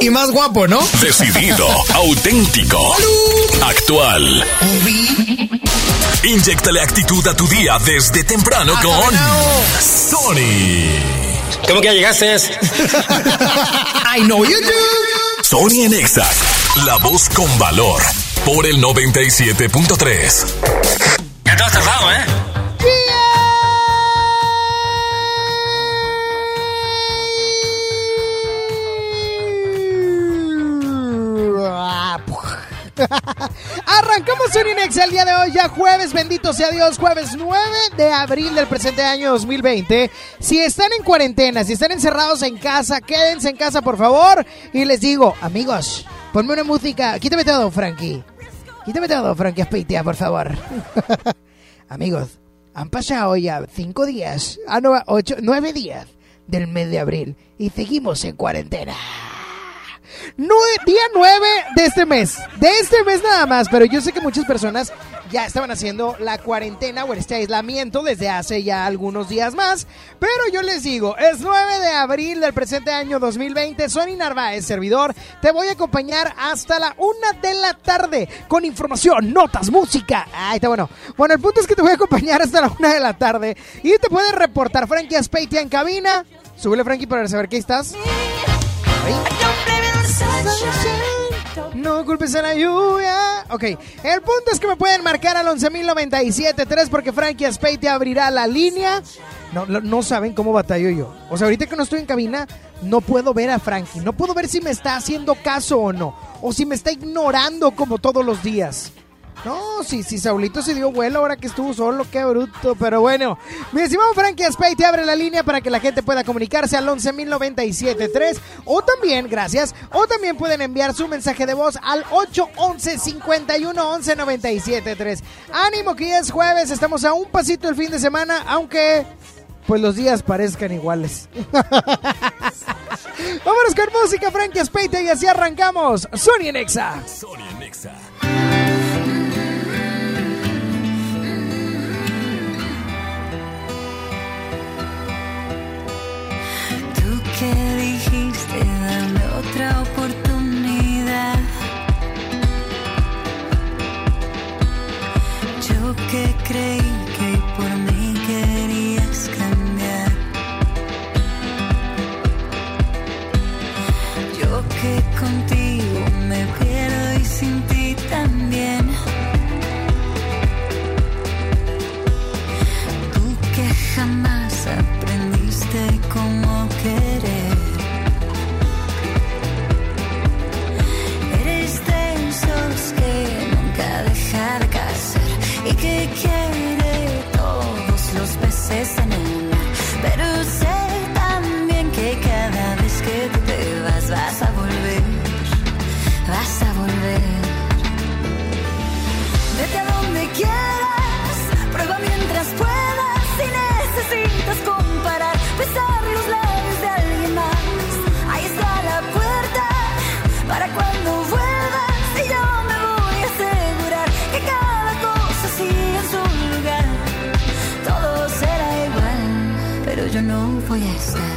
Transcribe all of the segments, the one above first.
Y más guapo, ¿no? Decidido, auténtico, actual. Inyectale actitud a tu día desde temprano con Sony. ¿Cómo que ya llegaste? I know you do. Sony en Exa, la voz con valor, por el 97.3. Ya te has tardado, ¿eh? Arrancamos un Inex el día de hoy, ya jueves, bendito sea Dios, jueves 9 de abril del presente año 2020. Si están en cuarentena, si están encerrados en casa, quédense en casa, por favor. Y les digo, amigos, ponme una música. Quítame todo, Frankie. Quítame todo, Frankie Aspeitia, por favor. amigos, han pasado ya cinco días, ah, ocho, nueve días del mes de abril y seguimos en cuarentena. Día 9 de este mes. De este mes nada más, pero yo sé que muchas personas ya estaban haciendo la cuarentena o este aislamiento desde hace ya algunos días más. Pero yo les digo, es 9 de abril del presente año 2020. Sony Narváez, servidor. Te voy a acompañar hasta la 1 de la tarde con información, notas, música. Ay, está bueno. Bueno, el punto es que te voy a acompañar hasta la 1 de la tarde y te puedes reportar Frankie Aspeitia en cabina. Súbele, Frankie, para saber qué estás. Ahí. No culpes a la lluvia. Ok, el punto es que me pueden marcar al 11.097.3 porque Frankie Aspeite abrirá la línea. No, no, no saben cómo batallo yo. O sea, ahorita que no estoy en cabina, no puedo ver a Frankie. No puedo ver si me está haciendo caso o no. O si me está ignorando como todos los días. No, si, si Saulito se dio vuelo ahora que estuvo solo, qué bruto. Pero bueno, mi estimado Frankie Aspey abre la línea para que la gente pueda comunicarse al 11.097.3 o también, gracias, o también pueden enviar su mensaje de voz al 811-51-1197.3. Ánimo que ya es jueves, estamos a un pasito del fin de semana, aunque pues los días parezcan iguales. Vámonos con música, Frankie Aspeite, y así arrancamos. Sony en Exa. Sony en que dijiste dame otra oportunidad. Yo que creí los peces en el. Pero sé también que cada vez que tú te vas vas a yo no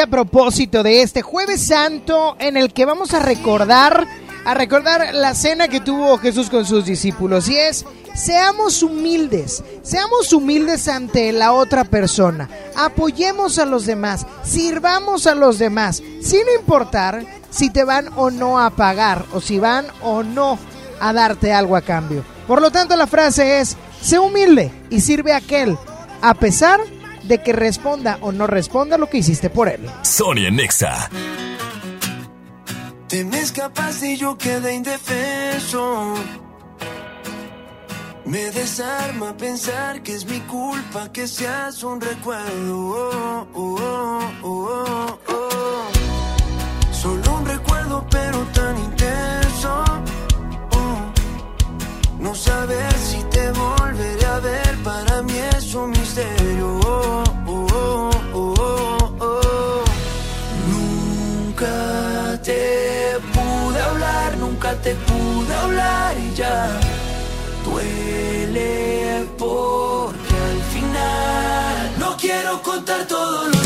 a propósito de este jueves santo en el que vamos a recordar a recordar la cena que tuvo Jesús con sus discípulos y es seamos humildes, seamos humildes ante la otra persona, apoyemos a los demás, sirvamos a los demás, sin importar si te van o no a pagar o si van o no a darte algo a cambio. Por lo tanto, la frase es, sé humilde y sirve a aquel, a pesar de que responda o no responda lo que hiciste por él. Sonia Nexa. Te me escapaste y yo quedé indefenso. Me desarma pensar que es mi culpa que seas un recuerdo. Oh, oh, oh, Solo un recuerdo, pero tan intenso. No saber si te volveré a ver, para mí es un misterio. Te pude hablar y ya duele porque al final no quiero contar todos los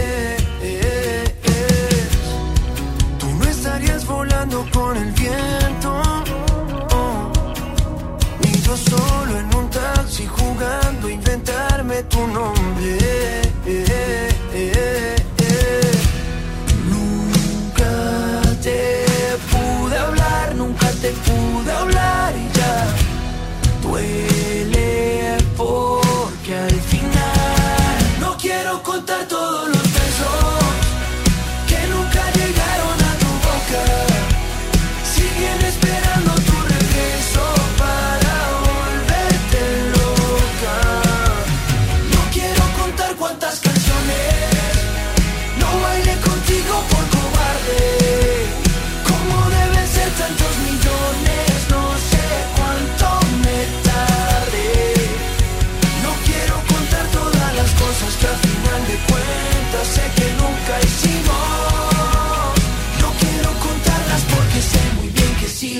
Con el viento, ni yo solo en un taxi jugando a inventarme tu nombre. Nunca te pude hablar, nunca te pude hablar y ya. Duele porque al final no quiero contar todos los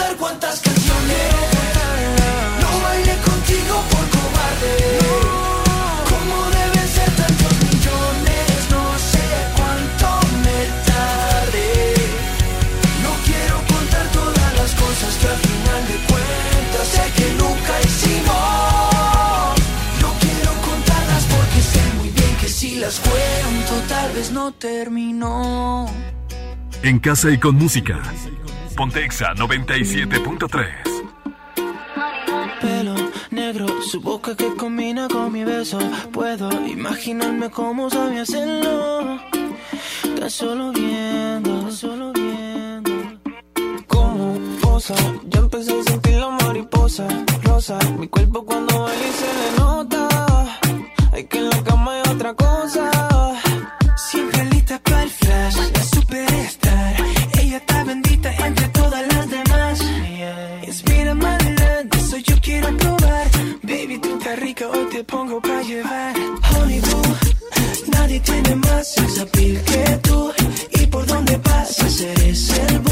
Contar cuántas canciones no bailé contigo por cobarde. Como deben ser tantos millones, no sé cuánto me tardé. No quiero contar todas las cosas que al final de cuentas sé que nunca hicimos. No quiero contarlas porque sé muy bien que si las cuento tal vez no terminó. En casa y con música. Pontexa 97.3. pelo negro, su boca que combina con mi beso. Puedo imaginarme cómo sabe hacerlo. Tan solo viendo, tan solo viendo. Como posa, ya empecé a sentir la mariposa rosa. Mi cuerpo cuando baila y se le nota. Hay que en la cama hay otra cosa. Siempre lista para el flash, la superstar. Pongo pa' llevar. Honey boo, nadie tiene más sex que tú. Y por donde pasas eres el boom.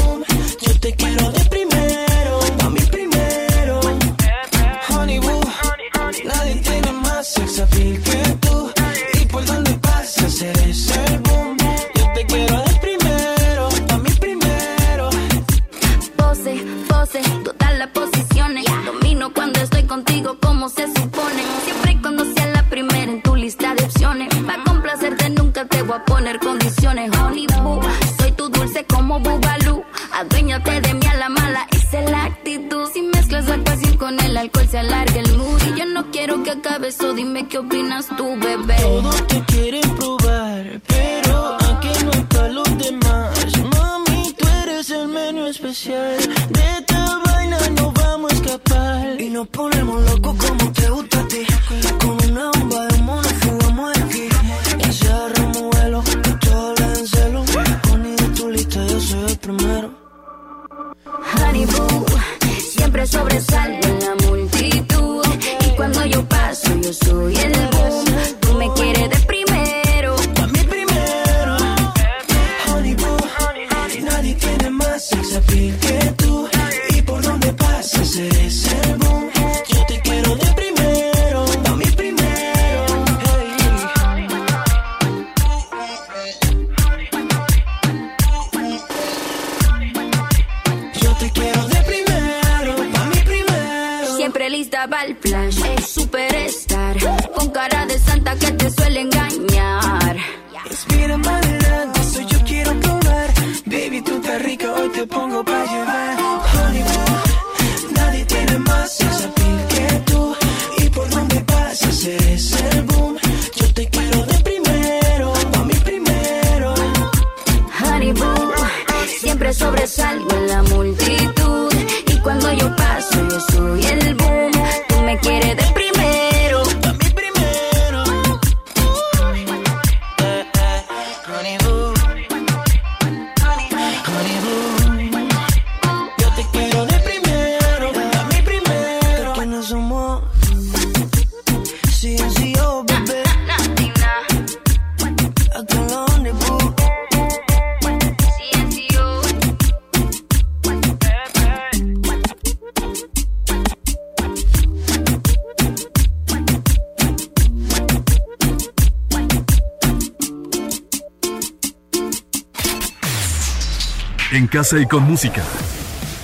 Casa y con música.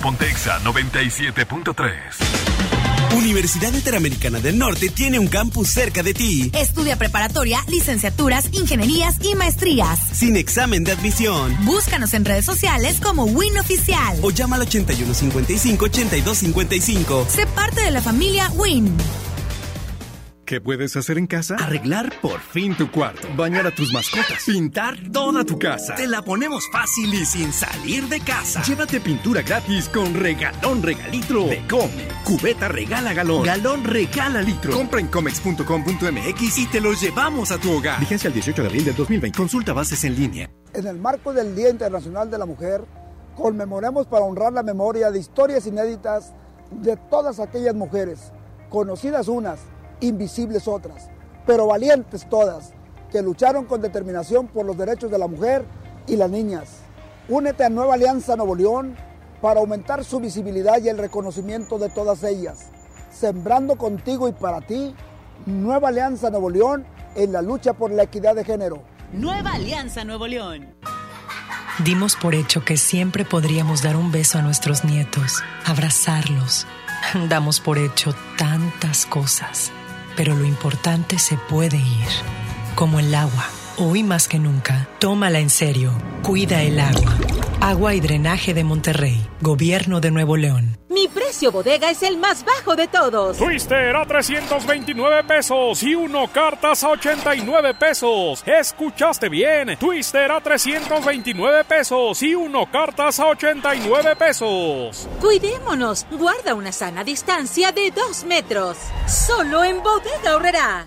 Pontexa 97.3. Universidad Interamericana del Norte tiene un campus cerca de ti, Estudia preparatoria, licenciaturas, ingenierías y maestrías. sin examen de admisión. Búscanos en redes sociales como Win Oficial. O llama al 8155-8255. Sé parte de la familia Win. ¿Qué puedes hacer en casa? Arreglar por fin tu cuarto. Bañar a tus mascotas. Pintar toda tu casa. Te la ponemos fácil y sin salir de casa. Llévate pintura gratis con regalón regalitro de Comex. Cubeta regala galón. Galón regala litro. Compra en comex.com.mx y te lo llevamos a tu hogar. Vigencia el 18 de abril del 2020. Consulta bases en línea. En el marco del Día Internacional de la Mujer, conmemoremos para honrar la memoria de historias inéditas de todas aquellas mujeres, conocidas unas, invisibles otras, pero valientes todas, que lucharon con determinación por los derechos de la mujer y las niñas. Únete a Nueva Alianza Nuevo León para aumentar su visibilidad y el reconocimiento de todas ellas, sembrando contigo y para ti Nueva Alianza Nuevo León en la lucha por la equidad de género. Nueva Alianza Nuevo León. Dimos por hecho que siempre podríamos dar un beso a nuestros nietos, abrazarlos. Damos por hecho tantas cosas, pero lo importante se puede ir, como el agua. Hoy más que nunca, tómala en serio. Cuida el agua. Agua y Drenaje de Monterrey, Gobierno de Nuevo León. Mi precio bodega es el más bajo de todos. Twister a 329 pesos y uno cartas a 89 pesos. ¿Escuchaste bien? Twister a 329 pesos y uno cartas a 89 pesos. Cuidémonos. Guarda una sana distancia de dos metros. Solo en bodega ahorrará.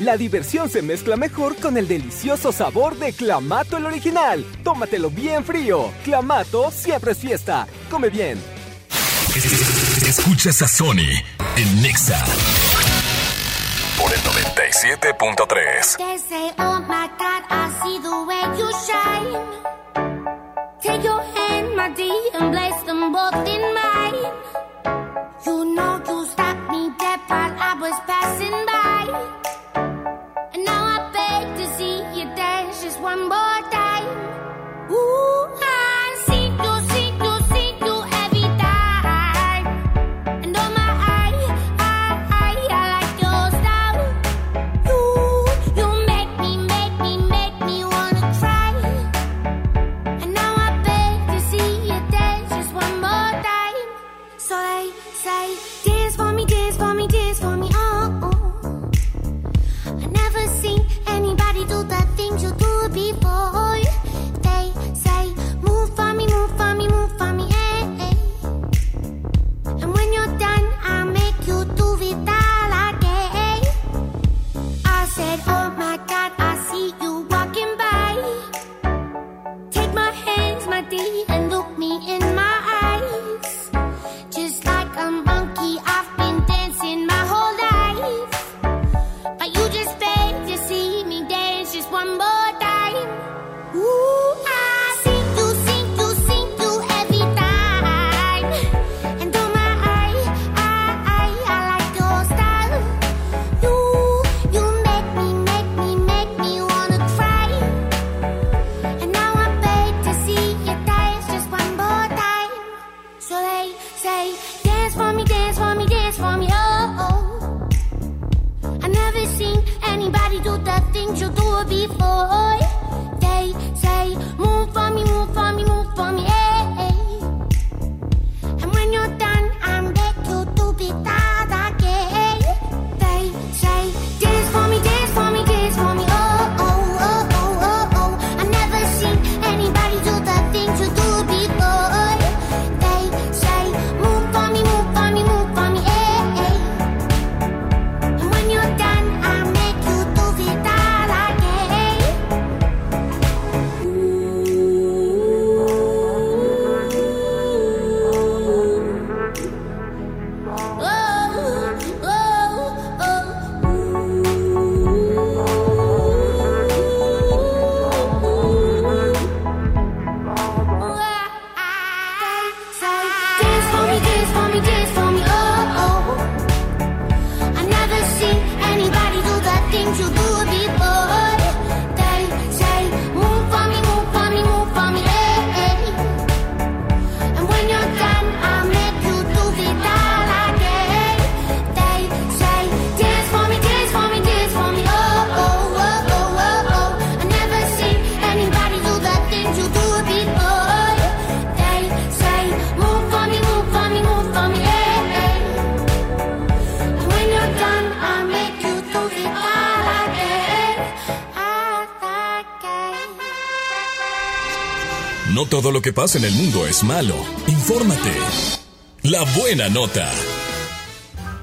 La diversión se mezcla mejor con el delicioso sabor de Clamato el original. Tómatelo bien frío. Clamato siempre es fiesta. Come bien. Escuchas a Sony en Nexa por el 97.3. They say, oh my God, I see the way you shine. Take your hand, my dear, and place them both in mine. You know you stopped me dead while I was passing que pasa en el mundo es malo. Infórmate. La buena nota.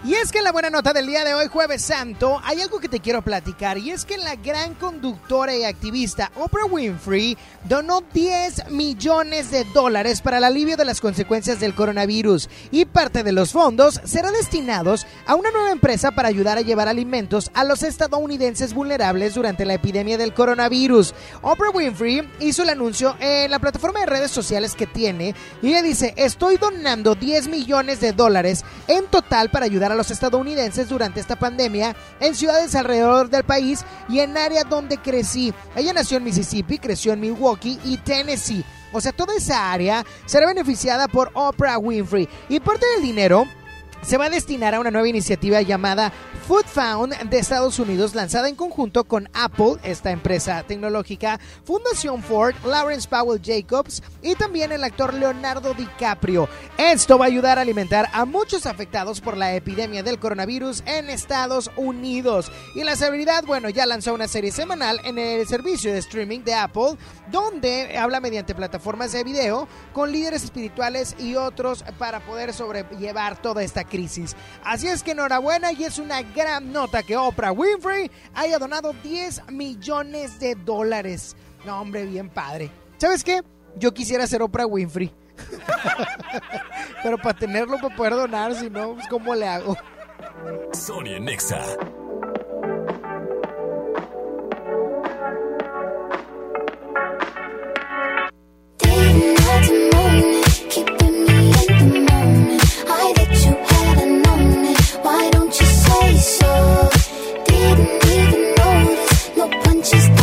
Y es que en la buena nota del día de hoy, Jueves Santo, hay algo que te quiero platicar. Y es que la gran conductora y activista Oprah Winfrey donó 10 millones de dólares para el alivio de las consecuencias del coronavirus. Y parte de los fondos serán destinados a una nueva empresa para ayudar a llevar alimentos a los estadounidenses vulnerables durante la epidemia del coronavirus. Oprah Winfrey hizo el anuncio en la plataforma de redes sociales que tiene. Y ella dice, estoy donando 10 millones de dólares en total para ayudar a los estadounidenses durante esta pandemia en ciudades alrededor del país y en áreas donde crecí. Ella nació en Mississippi, creció en Milwaukee y Tennessee. O sea, toda esa área será beneficiada por Oprah Winfrey. Y parte del dinero se va a destinar a una nueva iniciativa llamada Food Found de Estados Unidos, lanzada en conjunto con Apple, esta empresa tecnológica, Fundación Ford, Lawrence Powell Jacobs y también el actor Leonardo DiCaprio. Esto va a ayudar a alimentar a muchos afectados por la epidemia del coronavirus en Estados Unidos. Y la celebridad. bueno, ya lanzó una serie semanal en el servicio de streaming de Apple, donde habla mediante plataformas de video con líderes espirituales y otros para poder sobrellevar toda esta crisis. Así es que enhorabuena y es una gran nota que Oprah Winfrey haya donado 10 millones de dólares. No, hombre, bien padre. ¿Sabes qué? Yo quisiera ser Oprah Winfrey. Pero para tenerlo, para poder donar, si no, pues ¿cómo le hago? Sonia Nexa so didn't even notice No punches.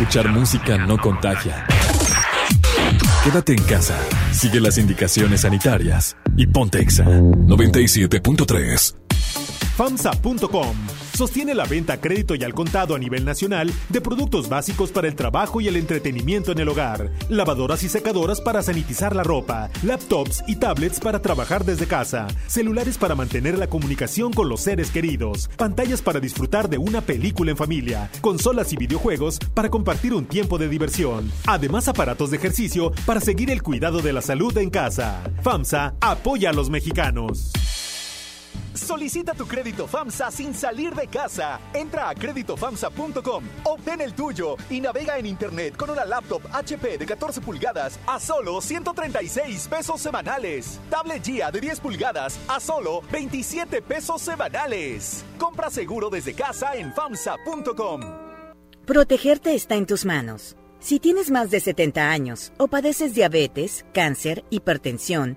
escuchar música no contagia. Quédate en casa, sigue las indicaciones sanitarias y ponte exa 97.3. FAMSA.com sostiene la venta a crédito y al contado a nivel nacional de productos básicos para el trabajo y el entretenimiento en el hogar, lavadoras y secadoras para sanitizar la ropa, laptops y tablets para trabajar desde casa, celulares para mantener la comunicación con los seres queridos, pantallas para disfrutar de una película en familia, consolas y videojuegos para compartir un tiempo de diversión, además aparatos de ejercicio para seguir el cuidado de la salud en casa. FAMSA apoya a los mexicanos. Solicita tu crédito FAMSA sin salir de casa. Entra a créditofamsa.com, obtén el tuyo y navega en internet con una laptop HP de 14 pulgadas a solo 136 pesos semanales. Tablet GIA de 10 pulgadas a solo 27 pesos semanales. Compra seguro desde casa en FAMSA.com. Protegerte está en tus manos. Si tienes más de 70 años o padeces diabetes, cáncer, hipertensión,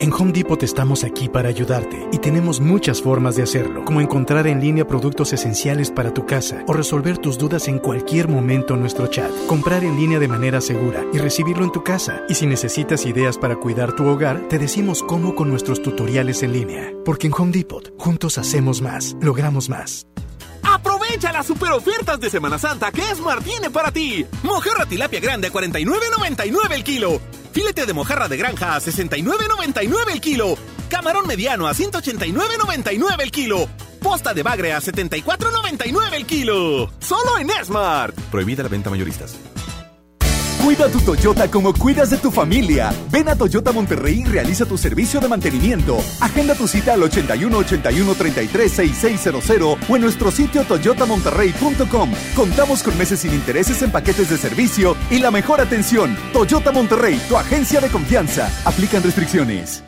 En Home Depot estamos aquí para ayudarte y tenemos muchas formas de hacerlo, como encontrar en línea productos esenciales para tu casa o resolver tus dudas en cualquier momento en nuestro chat, comprar en línea de manera segura y recibirlo en tu casa. Y si necesitas ideas para cuidar tu hogar, te decimos cómo con nuestros tutoriales en línea. Porque en Home Depot, juntos hacemos más, logramos más. Aprovecha las super ofertas de Semana Santa que Esmar tiene para ti. Mojarra tilapia grande a 49.99 el kilo. Filete de mojarra de granja a 69.99 el kilo. Camarón mediano a 189.99 el kilo. Posta de bagre a 74.99 el kilo. Solo en Esmart. Prohibida la venta mayoristas. Cuida tu Toyota como cuidas de tu familia. Ven a Toyota Monterrey y realiza tu servicio de mantenimiento. Agenda tu cita al 81 81 33 6600 o en nuestro sitio toyotamonterrey.com. Contamos con meses sin intereses en paquetes de servicio y la mejor atención. Toyota Monterrey, tu agencia de confianza. Aplican restricciones.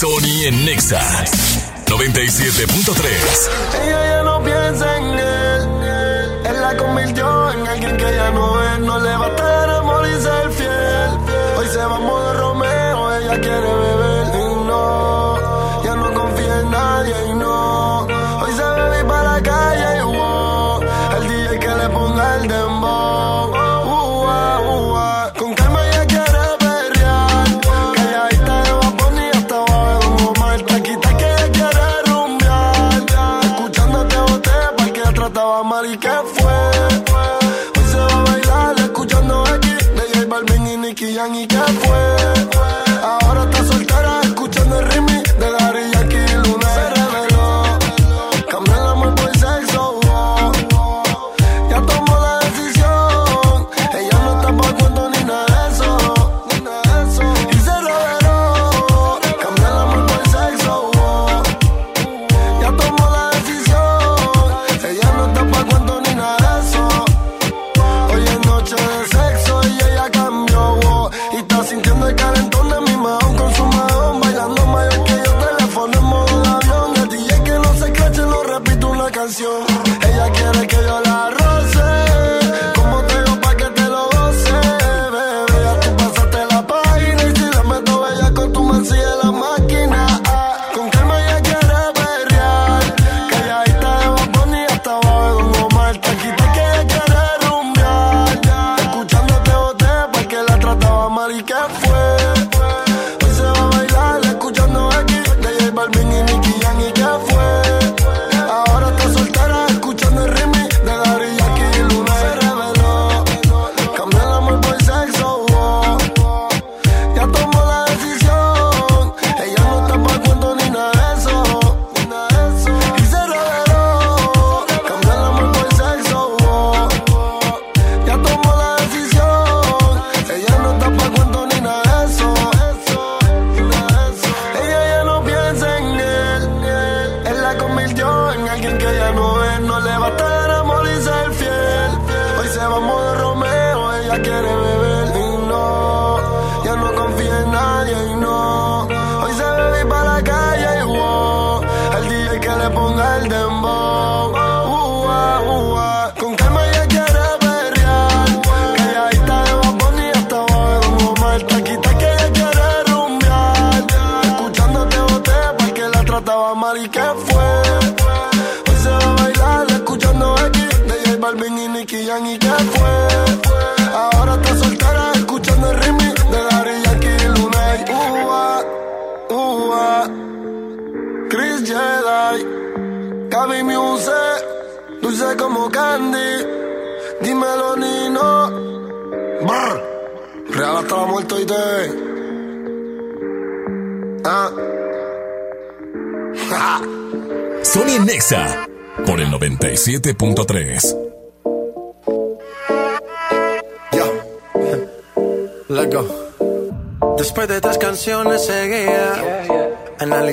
Sony en Nexa 97.3. Ella ya no piensa en él. Él la convirtió en alguien que ya no es. No le basta el amor y ser fiel. Hoy se va a modo Romeo. Ella quiere beber y no. Ya no confía en nadie y no. Y que fue. Hoy se va a bailar escuchando aquí de J Balvin y Nicky Jam y que fue. Ahora está soltera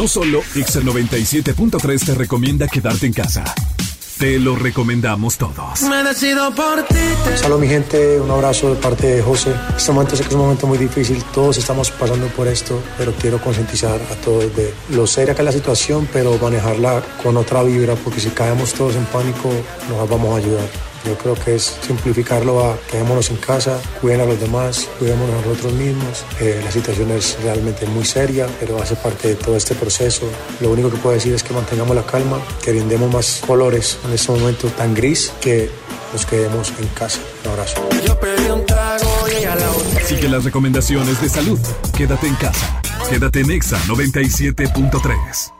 No solo Exa 97.3 te recomienda quedarte en casa. Te lo recomendamos todos. Me decido por ti. te- Saludos mi gente, un abrazo de parte de José. Este momento sé que es un momento muy difícil, todos estamos pasando por esto, pero quiero concientizar a todos de lo seria que es la situación, pero manejarla con otra vibra, porque si caemos todos en pánico, nos vamos a ayudar. Yo creo que es simplificarlo a quedémonos en casa, cuiden a los demás, cuidémonos a nosotros mismos. Eh, la situación es realmente muy seria, pero hace parte de todo este proceso. Lo único que puedo decir es que mantengamos la calma, que brindemos más colores en este momento tan gris, que nos quedemos en casa. Un abrazo. Yo pedí un trago y ella a la botella. Sigue las recomendaciones de salud. Quédate en casa. Quédate en Exa 97.3.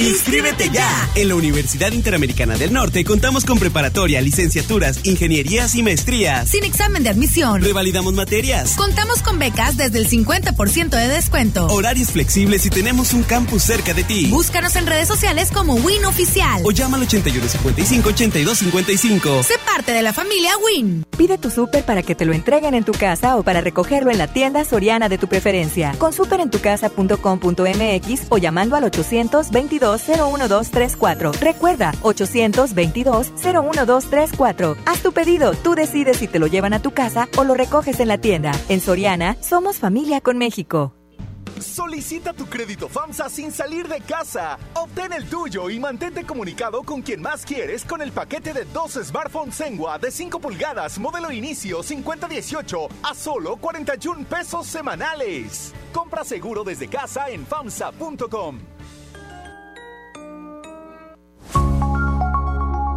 ¡Inscríbete ya! En la Universidad Interamericana del Norte contamos con preparatoria, licenciaturas, ingenierías y maestrías. Sin examen de admisión. Revalidamos materias. Contamos con becas desde el 50% de descuento. Horarios flexibles y tenemos un campus cerca de ti. Búscanos en redes sociales como Win Oficial. O llama al 8155-8255. Sé parte de la familia Win. Pide tu súper para que te lo entreguen en tu casa o para recogerlo en la tienda soriana de tu preferencia. Con superentucasa.com.mx o llamando al 822 01234. Recuerda, 822-01234. Haz tu pedido, tú decides si te lo llevan a tu casa o lo recoges en la tienda. En Soriana, somos familia con México. Solicita tu crédito FAMSA sin salir de casa. Obtén el tuyo y mantente comunicado con quien más quieres con el paquete de dos smartphones Sengua de 5 pulgadas, modelo inicio 5018 a solo 41 pesos semanales. Compra seguro desde casa en FAMSA.com.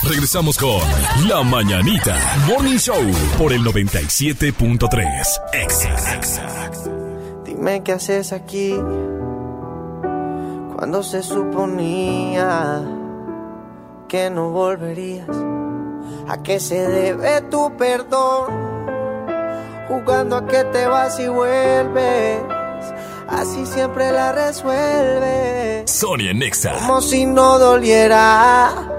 Regresamos con La Mañanita Morning Show por el 97.3 Exa. Dime qué haces aquí cuando se suponía que no volverías. ¿A qué se debe tu perdón? Jugando a que te vas y vuelves. Así siempre la resuelves. Sonia Nexa. Como si no doliera.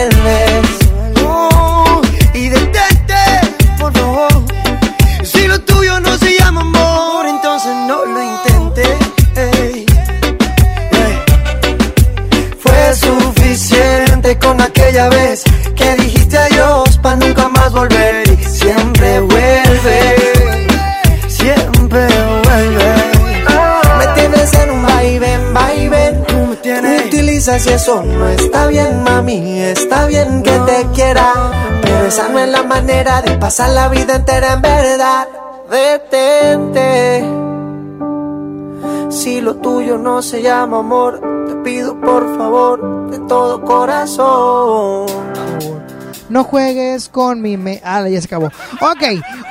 Aquella vez que dijiste adiós para nunca más volver y siempre vuelves. Siempre vuelve. Me tienes en un vaivén, vaivén. Utilizas y eso no está bien, mami. Está bien que te quiera, pero esa no es la manera de pasar la vida entera en verdad. Detente. Si lo tuyo no se llama amor, te pido por favor de todo corazón. No juegues con mi... Me ah, ya se acabó. Ok.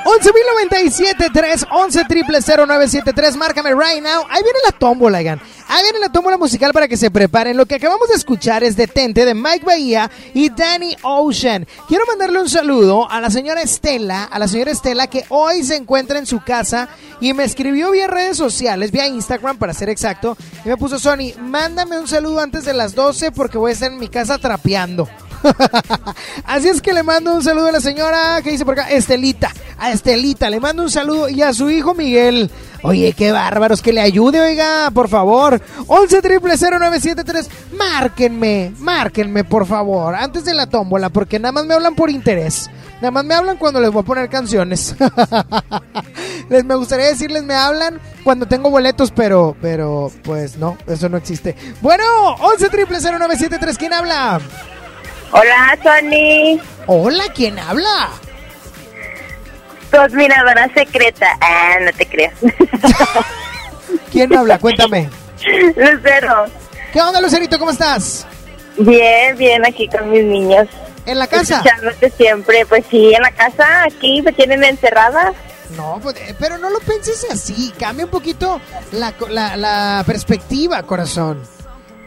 11.097.3, 11 triple 0973. Márcame right now. Ahí viene la tómbola, oigan. Ahí viene la tómbola musical para que se preparen. Lo que acabamos de escuchar es Detente de Mike Bahía y Danny Ocean. Quiero mandarle un saludo a la señora Estela, a la señora Estela que hoy se encuentra en su casa y me escribió vía redes sociales, vía Instagram para ser exacto. Y me puso Sony, mándame un saludo antes de las 12 porque voy a estar en mi casa trapeando. Así es que le mando un saludo a la señora que dice por acá, Estelita, a Estelita, le mando un saludo y a su hijo Miguel. Oye, qué bárbaros, que le ayude, oiga, por favor. 11 triple 0973, márquenme, márquenme, por favor, antes de la tómbola, porque nada más me hablan por interés. Nada más me hablan cuando les voy a poner canciones. les me gustaría decirles me hablan cuando tengo boletos, pero, pero, pues no, eso no existe. Bueno, 11 triple 0973, ¿quién habla? Hola, Tony. Hola, ¿quién habla? Admiradora secreta. Ah, no te creas. ¿Quién habla? Cuéntame. Lucero. ¿Qué onda, Lucerito? ¿Cómo estás? Bien, bien, aquí con mis niños. ¿En la casa? Escuchándote siempre. Pues sí, en la casa, aquí me tienen encerrada. No, pues, eh, pero no lo penses así. Cambia un poquito la, la, la perspectiva, corazón.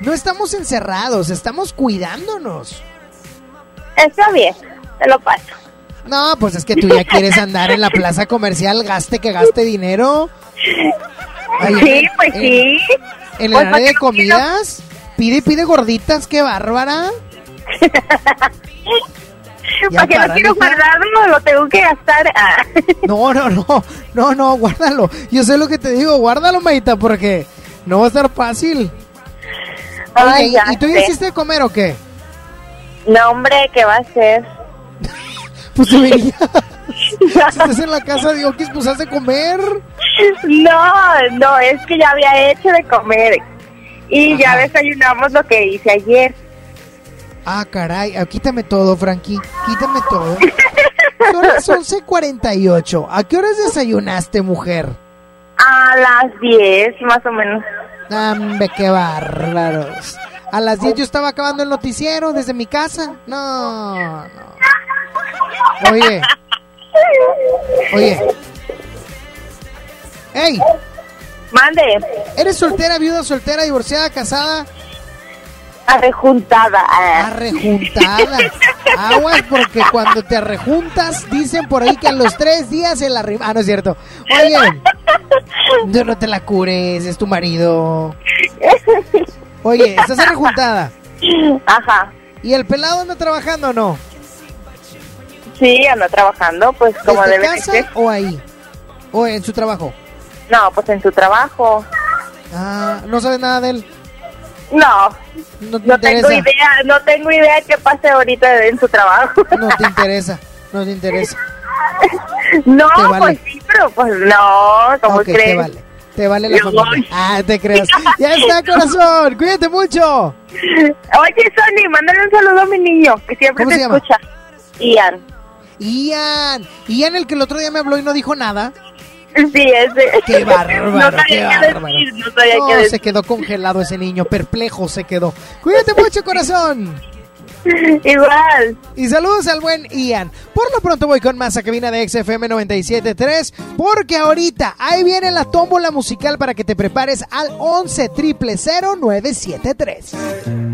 No estamos encerrados, estamos cuidándonos. Está bien, te lo paso. No, pues es que tú ya quieres andar en la plaza comercial, gaste que gaste dinero. Ahí sí, en- pues en- sí. En el Pues, área ¿para de comidas, pide, pide gorditas, qué bárbara. Porque no quiero guardarlo, lo tengo que gastar. Ah. No, no, no, no, no, guárdalo. Yo sé lo que te digo, guárdalo, Maita, porque no va a estar fácil. Ay, Oye, ¿y tú ya hiciste de comer o qué? No, hombre, ¿qué va a hacer? Pues debería. si estás en la casa de Oquis, pues has de comer. No, no, es que ya había hecho de comer. Y ya desayunamos lo que hice ayer. Ah, caray, ah, quítame todo, Frankie, quítame todo. Son las 11.48. ¿A qué horas desayunaste, mujer? A las 10, más o menos. Hombre, qué bárbaros. A las 10 yo estaba acabando el noticiero desde mi casa. No, no. Oye. Oye. ¡Ey! Mande. ¿Eres soltera, viuda, soltera, divorciada, casada? Arrejuntada. Arrejuntada. Aguas porque cuando te arrejuntas dicen por ahí que a los tres días el arriba. Ah, no es cierto. Oye, no, no te la cures, es tu marido. Oye, ¿estás arrejuntada? Ajá. ¿Y el pelado anda trabajando o no? Sí, ando trabajando, pues como ¿Desde debe de casa ser. o ahí? ¿O en su trabajo? No, pues en su trabajo. Ah, ¿no sabes nada de él? No, No te no tengo idea, no tengo idea qué pase ahorita en su trabajo. No te interesa, no te interesa. No, Te vale. pues sí, pero pues no, ¿cómo Ok, te crees? vale. Te vale la familia. voy. Ah, te creas. Ya está, corazón. Cuídate mucho. Oye, Sony, mándale un saludo a mi niño, que siempre ¿Cómo te escucha. Ian. Ian. Ian, el que el otro día me habló y no dijo nada. Sí, ese. Qué bárbaro, No qué bárbaro. decir, no No, se quedó congelado ese niño, perplejo se quedó. Cuídate mucho, corazón. Igual. Y saludos al buen Ian. Por lo pronto voy con más a cabina de XFM 97.3 porque ahorita ahí viene la tómbola musical para que te prepares al 11 973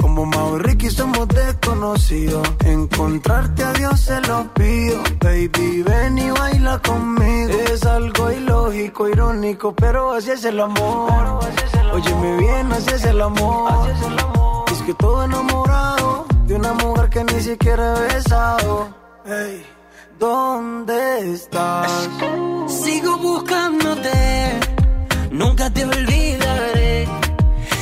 Ricky somos desconocidos. Encontrarte a Dios se lo pido, baby, ven y baila conmigo. Es algo ilógico, irónico, pero así es el amor. Óyeme bien, así es el amor. Es que todo enamorado de una mujer que ni siquiera he besado. Ey, ¿dónde estás? Sigo buscándote, nunca te olvidaré.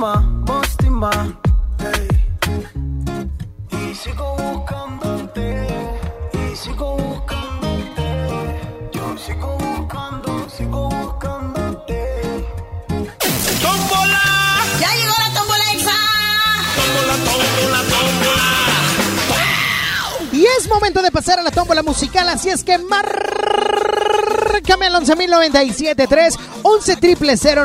Mostima, Mostima. Es momento de pasar a la tómbola musical, así es que márcame al 11.097.3, 11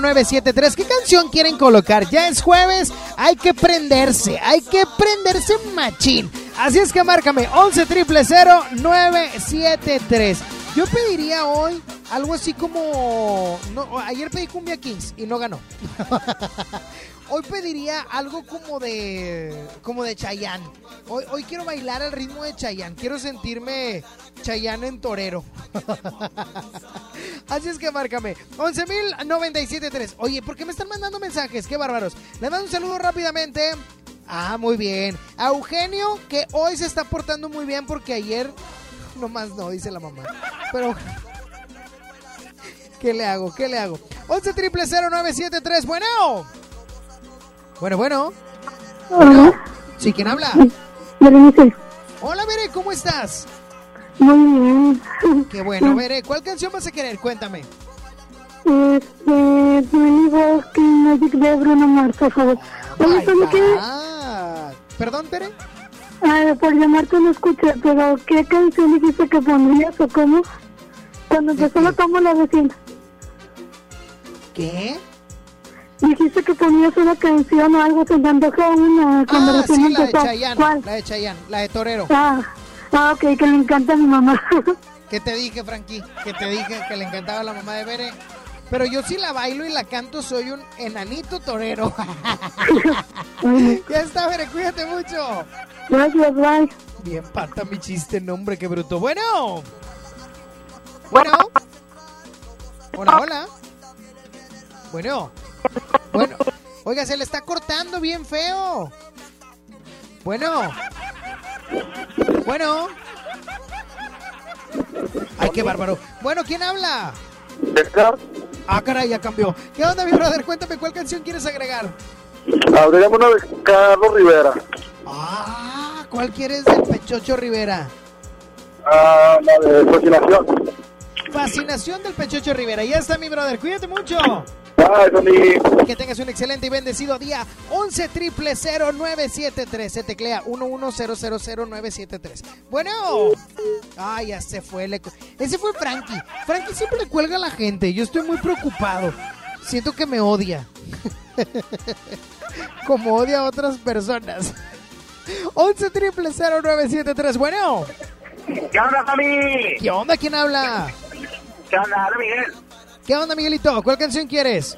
973 ¿Qué canción quieren colocar? Ya es jueves, hay que prenderse, hay que prenderse machín. Así es que márcame 11 973 Yo pediría hoy algo así como... Ayer pedí Cumbia Kings y no ganó. Hoy pediría algo como de como de Chayanne. Hoy, hoy quiero bailar al ritmo de Chayanne. Quiero sentirme Chayanne en torero. Así es que márcame. 11.097.3. Oye, ¿por qué me están mandando mensajes? Qué bárbaros. Les mando un saludo rápidamente. Ah, muy bien. A Eugenio, que hoy se está portando muy bien porque ayer nomás no, dice la mamá. Pero ¿Qué le hago? ¿Qué le hago? 11 973 Bueno. Bueno, bueno. Hola. ¿Sí? ¿Quién habla? Berenice. Hola, Bere, ¿cómo estás? Muy bien. Qué bueno, Bere. ¿Cuál canción vas a querer? Cuéntame. Este, Magic de Bruno Mars, por favor. ¿Perdón, Bere? Ah, por llamarte no escuché, pero ¿qué canción dijiste que pondrías o cómo? Cuando empezó la tómbola recién. ¿Qué? Dijiste que ponías una canción o algo, se me antojó una cuando Ah, recién sí, la de empezó. Chayanne. ¿Cuál? La de Chayanne, la de Torero. Ah, ah, ok, que le encanta a mi mamá. ¿Qué te dije, Frankie? Que te dije que le encantaba la mamá de Bere. Pero yo sí la bailo y la canto, soy un enanito torero. ya está, Bere, cuídate mucho. Gracias, bye. Bien pata mi chiste, nombre, qué bruto. Bueno. Bueno. Hola, hola. Bueno. Bueno. Oiga, se le está cortando bien feo. Bueno. Bueno. Ay, qué bárbaro. Bueno, ¿quién habla? Ah, caray, ya cambió. ¿Qué onda, mi brother? Cuéntame cuál canción quieres agregar. Agregamos una de Carlos Rivera. Ah, ¿cuál quieres del Pechocho Rivera? Ah, la de Fascinación. Fascinación del Pechocho Rivera. Ya está, mi brother. Cuídate mucho. Ay, Tony. Que tengas un excelente y bendecido día. 11 triple 973. Se teclea 11000973. Bueno. Ay, ya se fue. le Ese fue Frankie. Frankie siempre le cuelga a la gente. Yo estoy muy preocupado. Siento que me odia. Como odia a otras personas. 11 triple 0973. Bueno. ¿Qué onda, Tony? ¿Qué onda? ¿Quién habla? ¿Qué onda? Miguel. ¿Qué onda, Miguelito? ¿Cuál canción quieres?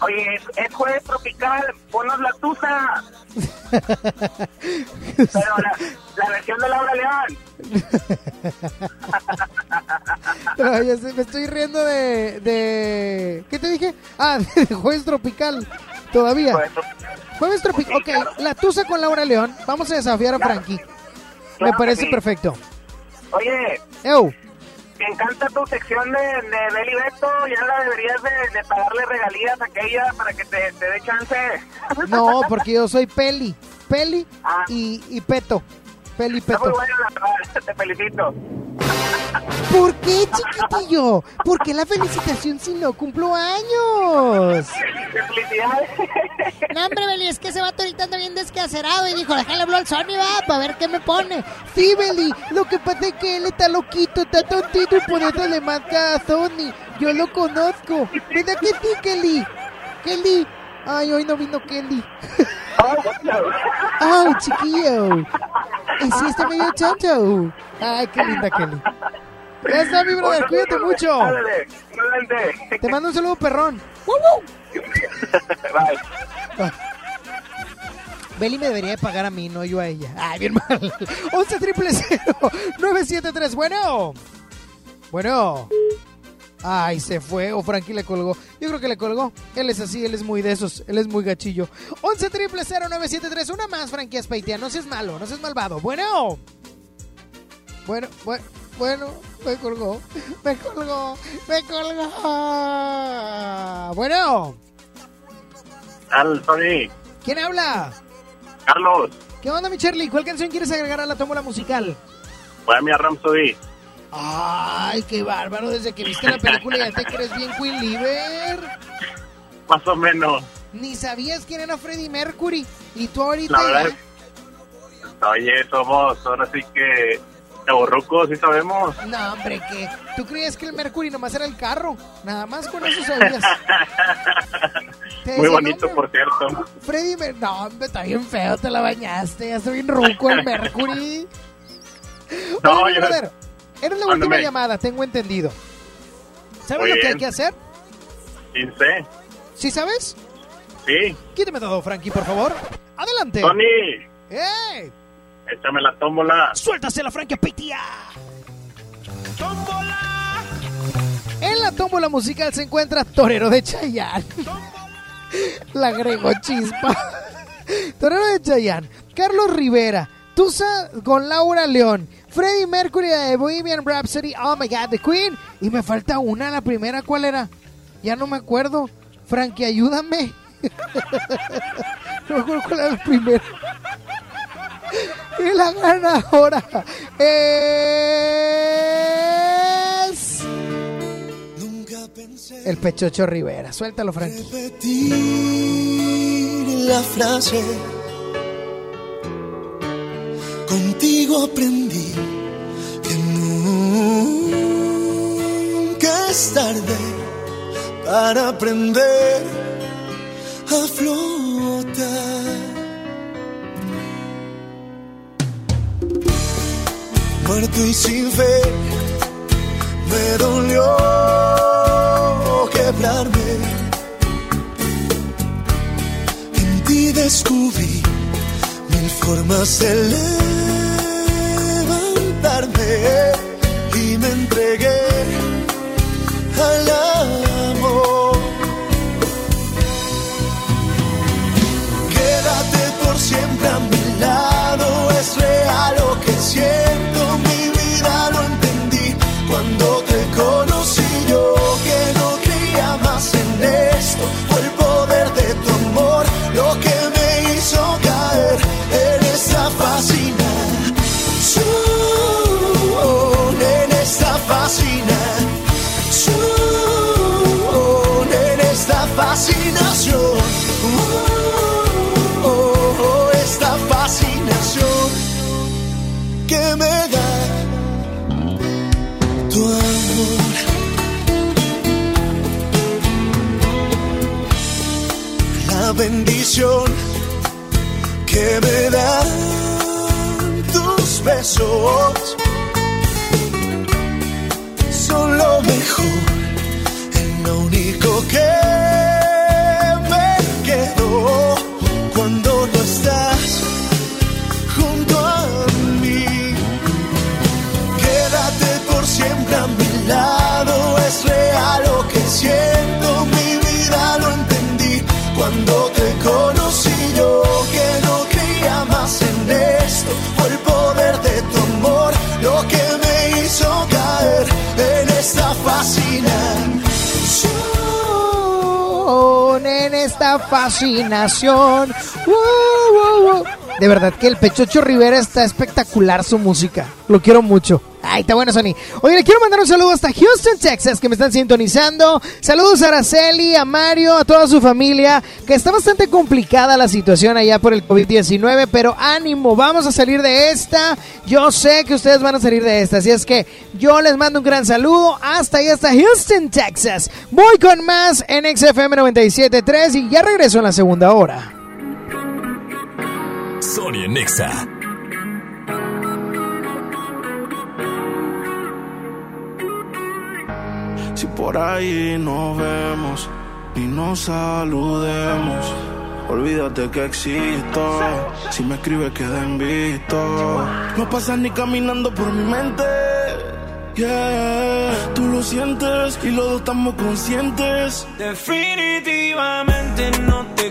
Oye, es, es jueves tropical, ponnos la tusa. Pero la, la versión de Laura León. Sé, me estoy riendo de, de... ¿Qué te dije? Ah, de Jueves Tropical. Todavía. Jueves Tropical. Ok, la tusa con Laura León. Vamos a desafiar a Frankie. Me Claro parece sí. perfecto. Oye, Eu. me encanta tu sección de, de Beli Beto. Ya la deberías de, de pagarle regalías a aquella para que te, te dé chance. No, porque yo soy Peli. Peli y, y Peto. Peli y Está muy Peto. bueno, la verdad. Te felicito. ¿Por qué, chiquitillo? ¿Por qué la felicitación si no cumplo años? Felicidades. No, hombre, Beli, es que ese vato ahorita anda bien descacerado y dijo, déjale hablar al Sony, va, para ver qué me pone. Sí, Beli, lo que pasa es que él está loquito, está tontito y por eso le marca a Sony. Yo lo conozco. ¿Verdad que sí, Kelly? Kelly. Ay, hoy no vino Kelly. Ay, chiquillo. Y sí está medio tonto. Ay, qué linda Kelly. Ya está, mi brother, cuídate mucho. Te mando un saludo, perrón. Bye. Beli me debería de pagar a mí, no yo a ella. Ay, bien mal. 11 triple 973. Bueno. Bueno. Ay, se fue. O Frankie le colgó. Yo creo que le colgó. Él es así, él es muy de esos. Él es muy gachillo. 11 triple 973. Una más, Frankie Aspeitia. No seas malo, no seas malvado. Bueno. Bueno, bueno, bueno. Me colgó. Me colgó. Me colgó. Bueno. Al Tony. ¿Quién habla? Carlos. ¿Qué onda, mi Charlie? ¿Cuál canción quieres agregar a la tómbola musical? Bohemia Rhapsody. Ay, qué bárbaro. Desde que viste la película ya te crees bien Queen Liver. Más o menos. Ni sabías quién era Freddie Mercury. Y tú ahorita La verdad ya- Oye, somos ahora sí que chavorrucos, sí sabemos. No, hombre, que tú creías que el Mercury nomás era el carro. Nada más con eso sabías. Muy bonito, por cierto. Freddie Mer- No, hombre, está bien feo, te la bañaste. Ya está bien ruco el Mercury. No, Oye, yo- brother, eres la última Mándame. llamada, tengo entendido. ¿Sabes Muy lo que hay que hacer? Sí sé. ¿Sí sabes? Sí. Quíteme todo, Frankie, por favor. Adelante. Tony, ¡Ey! échame la tómbola. ¡Suéltasela, Frankie Pitia! ¡Tómbola! En la tómbola musical se encuentra Torero de Chayanne. La agregó chispa. Torero de Chayanne. Carlos Rivera. Tusa con Laura León. Freddie Mercury de Bohemian Rhapsody. Oh my god, The Queen. Y me falta una, la primera, ¿cuál era? Ya no me acuerdo. Frankie, ayúdame. no me acuerdo cuál era la primera. Y la ganadora es. El Pechocho Rivera. Suéltalo, Frankie. repetir la frase. Contigo aprendí que nunca es tarde para aprender a flotar. Muerto y sin fe, me dolió quebrarme. En ti descubrí formas de levantarme y me entregué al amor. Quédate por siempre a mi lado, es real lo que siento. Que me dan tus besos son lo mejor, es lo único que me quedó cuando no estás junto a mí. Quédate por siempre a mi lado, es real lo que siento, mi vida lo entendí cuando te esta fascinación. en esta fascinación. Uh, uh, uh. De verdad que el Pechocho Rivera está espectacular su música. Lo quiero mucho. Ay, está bueno, Sony. Oye, le quiero mandar un saludo hasta Houston, Texas, que me están sintonizando. Saludos a Araceli, a Mario, a toda su familia, que está bastante complicada la situación allá por el COVID-19, pero ánimo, vamos a salir de esta. Yo sé que ustedes van a salir de esta, así es que yo les mando un gran saludo hasta ahí, hasta Houston, Texas. Voy con más en XFM 97.3 y ya regreso en la segunda hora. Sony Nexa. Si por ahí nos vemos y nos saludemos, olvídate que existo. Si me escribes queda en visto. No pasas ni caminando por mi mente. Yeah, tú lo sientes y los dos estamos conscientes. Definitivamente no te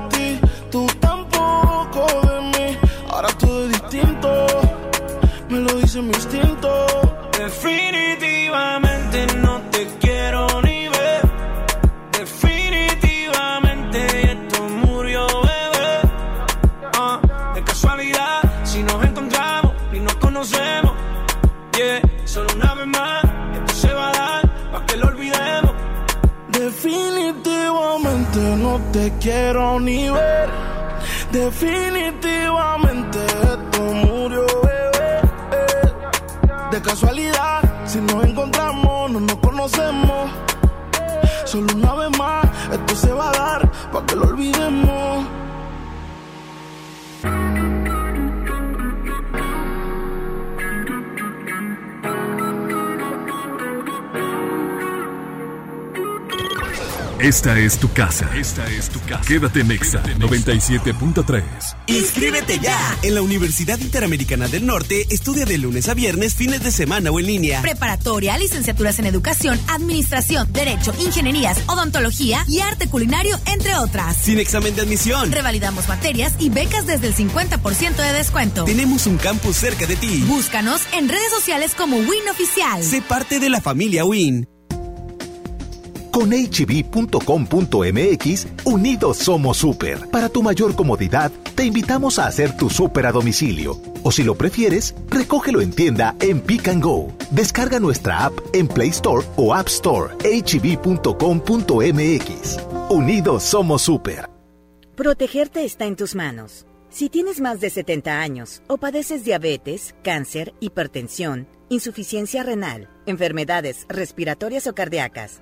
Definitivamente Esta es tu casa. Esta es tu casa. Quédate en Exa 97.3. Inscríbete ya. En la Universidad Interamericana del Norte estudia de lunes a viernes, fines de semana o en línea. Preparatoria, licenciaturas en educación, administración, derecho, ingenierías, odontología y arte culinario, entre otras. Sin examen de admisión. Revalidamos materias y becas desde el 50% de descuento. Tenemos un campus cerca de ti. Búscanos en redes sociales como Win Oficial. Sé parte de la familia Win. Con hb.com.mx, unidos somos super. Para tu mayor comodidad, te invitamos a hacer tu super a domicilio. O si lo prefieres, recógelo en tienda en Pick and Go. Descarga nuestra app en Play Store o App Store. hb.com.mx. Unidos somos super. Protegerte está en tus manos. Si tienes más de 70 años o padeces diabetes, cáncer, hipertensión, insuficiencia renal, enfermedades respiratorias o cardíacas,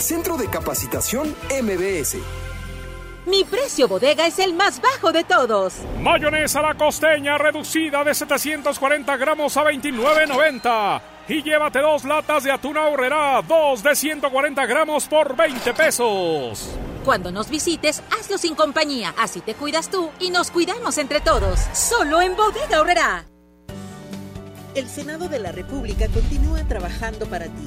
Centro de Capacitación MBS. Mi precio bodega es el más bajo de todos. Mayonesa la costeña reducida de 740 gramos a 29.90. Y llévate dos latas de atún ahorrerá, dos de 140 gramos por 20 pesos. Cuando nos visites, hazlo sin compañía. Así te cuidas tú y nos cuidamos entre todos. Solo en Bodega Horrera. El Senado de la República continúa trabajando para ti.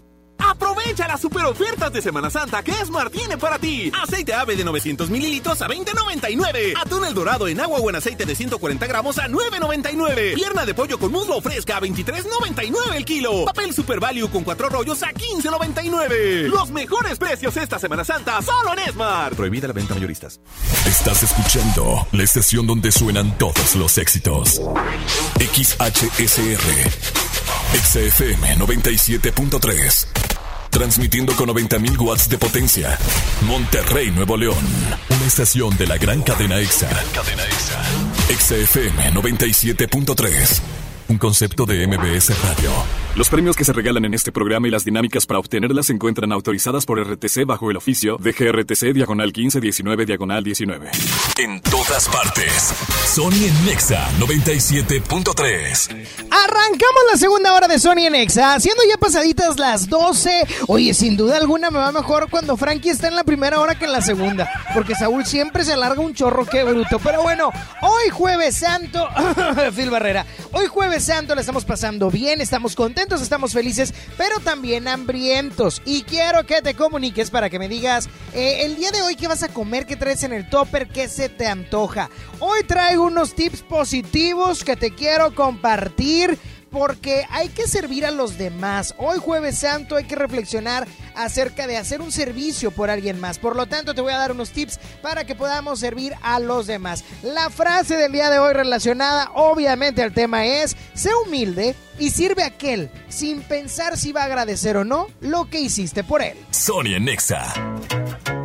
Aprovecha las super ofertas de Semana Santa que Esmar tiene para ti. Aceite ave de 900 mililitros a 20.99. Atún el dorado en agua o en aceite de 140 gramos a 9.99. Pierna de pollo con muslo fresca a 23.99 el kilo. Papel Super Value con cuatro rollos a 15.99. Los mejores precios esta Semana Santa solo en Esmar. Prohibida la venta mayoristas. Estás escuchando la estación donde suenan todos los éxitos. XHSR. XFM 97.3. Transmitiendo con 90.000 watts de potencia. Monterrey, Nuevo León. Una estación de la gran cadena EXA. cadena EXA. EXA FM 97.3. Un concepto de MBS Radio. Los premios que se regalan en este programa y las dinámicas para obtenerlas se encuentran autorizadas por RTC bajo el oficio de GRTC Diagonal 1519 Diagonal 19. En todas partes. Sony en Nexa 97.3. Arrancamos la segunda hora de Sony en Nexa, siendo ya pasaditas las 12. Oye, sin duda alguna me va mejor cuando Frankie está en la primera hora que en la segunda. Porque Saúl siempre se alarga un chorro, qué bruto. Pero bueno, hoy jueves santo. Phil Barrera. Hoy jueves santo la estamos pasando bien, estamos contentos, estamos felices, pero también hambrientos. Y quiero que te comuniques para que me digas eh, el día de hoy qué vas a comer, qué traes en el topper, qué se te antoja. Hoy traigo unos tips positivos que te quiero compartir porque hay que servir a los demás. Hoy jueves santo hay que reflexionar acerca de hacer un servicio por alguien más. Por lo tanto, te voy a dar unos tips para que podamos servir a los demás. La frase del día de hoy relacionada obviamente al tema es, sé humilde y sirve a aquel sin pensar si va a agradecer o no lo que hiciste por él. Sonia Nexa.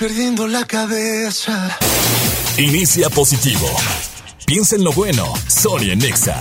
Perdiendo la cabeza. Inicia positivo. Piensa en lo bueno. Sonia Nexa.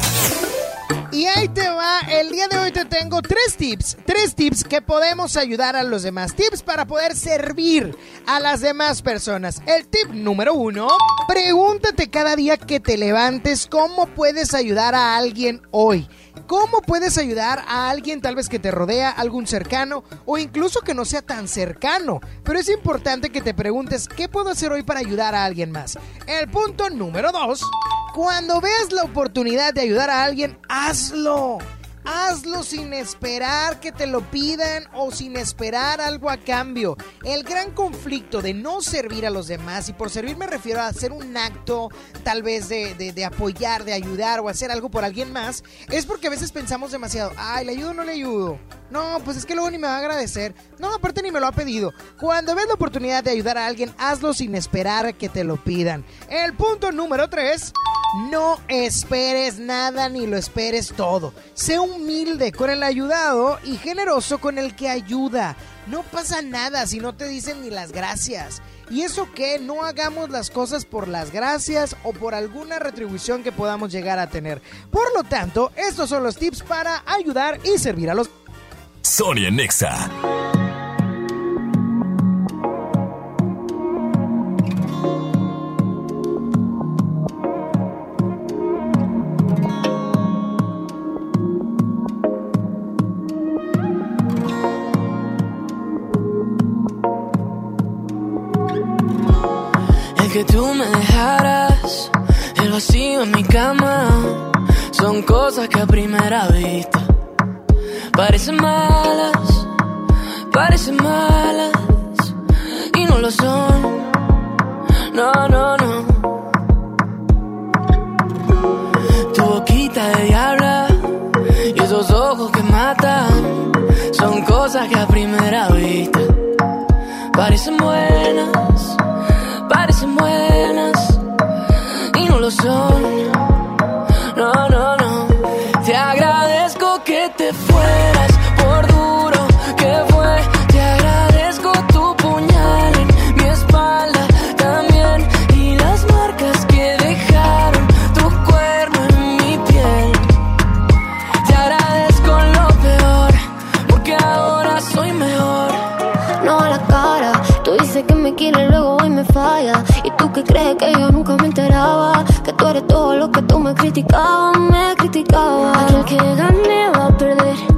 Y ahí te va, el día de hoy te tengo tres tips, tres tips que podemos ayudar a los demás, tips para poder servir a las demás personas. El tip número uno, pregúntate cada día que te levantes cómo puedes ayudar a alguien hoy. ¿Cómo puedes ayudar a alguien tal vez que te rodea, algún cercano o incluso que no sea tan cercano? Pero es importante que te preguntes qué puedo hacer hoy para ayudar a alguien más. El punto número dos, cuando veas la oportunidad de ayudar a alguien, hazlo. Hazlo sin esperar que te lo pidan o sin esperar algo a cambio. El gran conflicto de no servir a los demás, y por servir me refiero a hacer un acto tal vez de, de- apoyar, de ayudar o hacer algo por alguien más, es porque a veces pensamos demasiado, ay, ¿le ayudo o no le ayudo? No, pues es que luego ni me va a agradecer. No, aparte ni me lo ha pedido. Cuando ves la oportunidad de ayudar a alguien, hazlo sin esperar que te lo pidan. El punto número 3. No esperes nada ni lo esperes todo. Sé humilde con el ayudado y generoso con el que ayuda. No pasa nada si no te dicen ni las gracias. Y eso que no hagamos las cosas por las gracias o por alguna retribución que podamos llegar a tener. Por lo tanto, estos son los tips para ayudar y servir a los... Sonia Nexa. que tú me dejaras el vacío en mi cama. Son cosas que a primera vista parecen malas, parecen malas y no lo son. No, no, no. Tu boquita de diabla y esos ojos que matan son cosas que a primera vista parecen buenas todo lo que tú me criticabas, me criticabas. Aquel que gane va a perder.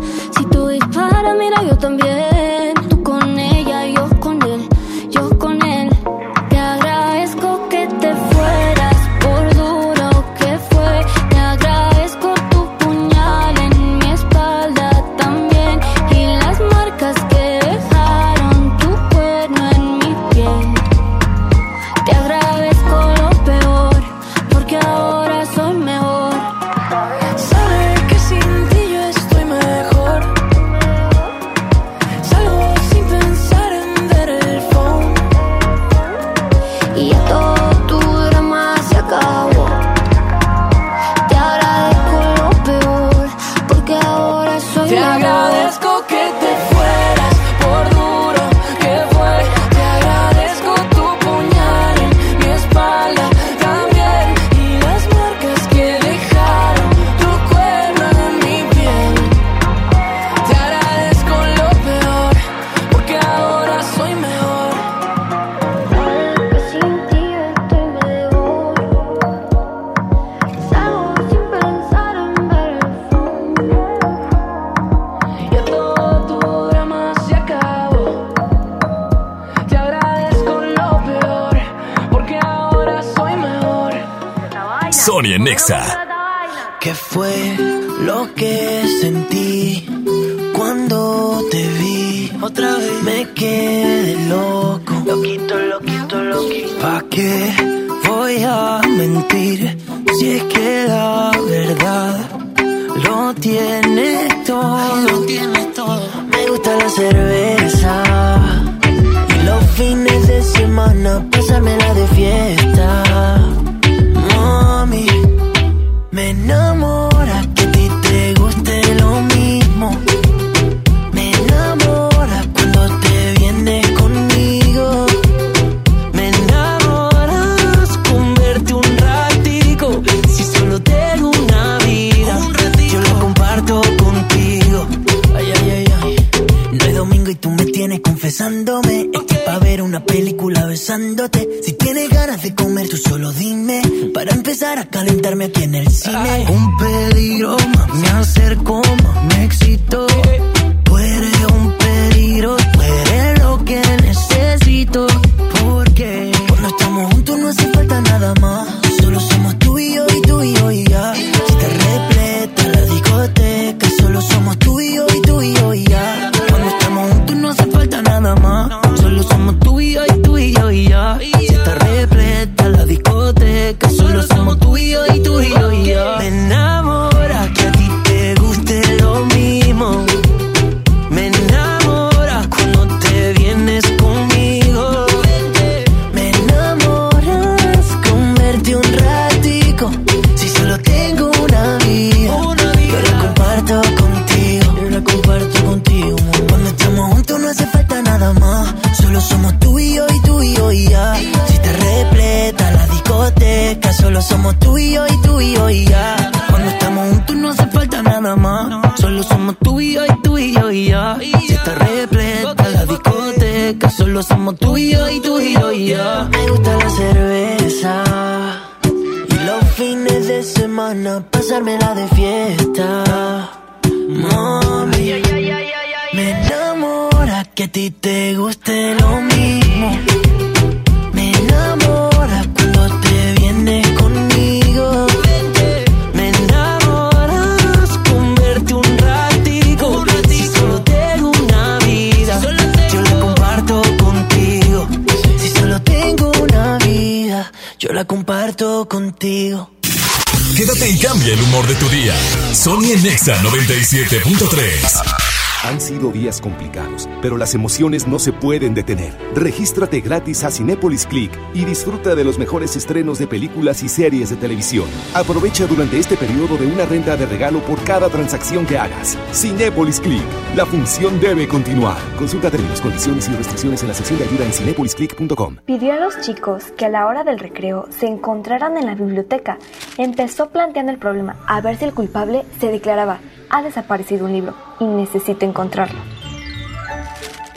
Pero las emociones no se pueden detener. Regístrate gratis a Cinépolis Click y disfruta de los mejores estrenos de películas y series de televisión. Aprovecha durante este periodo de una renta de regalo por cada transacción que hagas. Cinépolis Click. La función debe continuar. Consulta términos, condiciones y restricciones en la sección de ayuda en cinépolisclick.com. Pidió a los chicos que a la hora del recreo se encontraran en la biblioteca. Empezó planteando el problema a ver si el culpable se declaraba ha desaparecido un libro y necesito encontrarlo.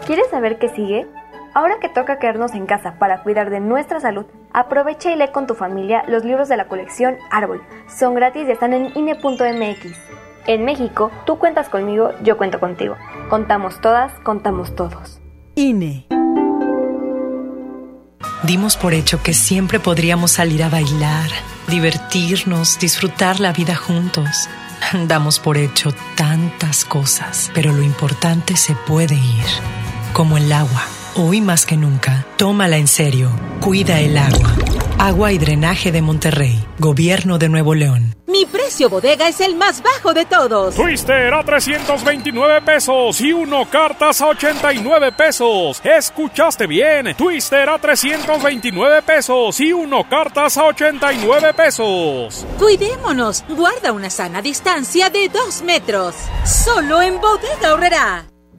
¿Quieres saber qué sigue? Ahora que toca quedarnos en casa para cuidar de nuestra salud, aprovecha y lee con tu familia los libros de la colección Árbol. Son gratis y están en INE.mx. En México, tú cuentas conmigo, yo cuento contigo. Contamos todas, contamos todos. INE. Dimos por hecho que siempre podríamos salir a bailar, divertirnos, disfrutar la vida juntos. Damos por hecho tantas cosas, pero lo importante se puede ir, como el agua. Hoy más que nunca, tómala en serio. Cuida el agua. Agua y Drenaje de Monterrey, Gobierno de Nuevo León. Mi precio bodega es el más bajo de todos. Twister a 329 pesos y uno cartas a 89 pesos. ¿Escuchaste bien? Twister a 329 pesos y uno cartas a 89 pesos. Cuidémonos. Guarda una sana distancia de 2 metros. Solo en bodega ahorrará.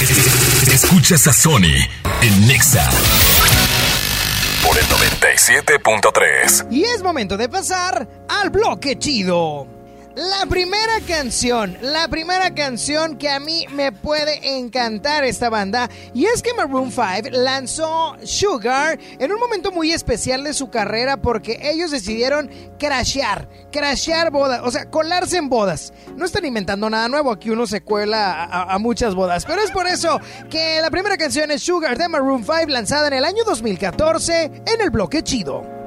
Escuchas a Sony en Nexa por el 97.3. Y es momento de pasar al bloque chido. La primera canción, la primera canción que a mí me puede encantar esta banda, y es que Maroon 5 lanzó Sugar en un momento muy especial de su carrera porque ellos decidieron crashear, crashear bodas, o sea, colarse en bodas. No están inventando nada nuevo, aquí uno se cuela a, muchas bodas, pero es por eso que la primera canción es Sugar de Maroon 5 lanzada en el año 2014 en el bloque chido.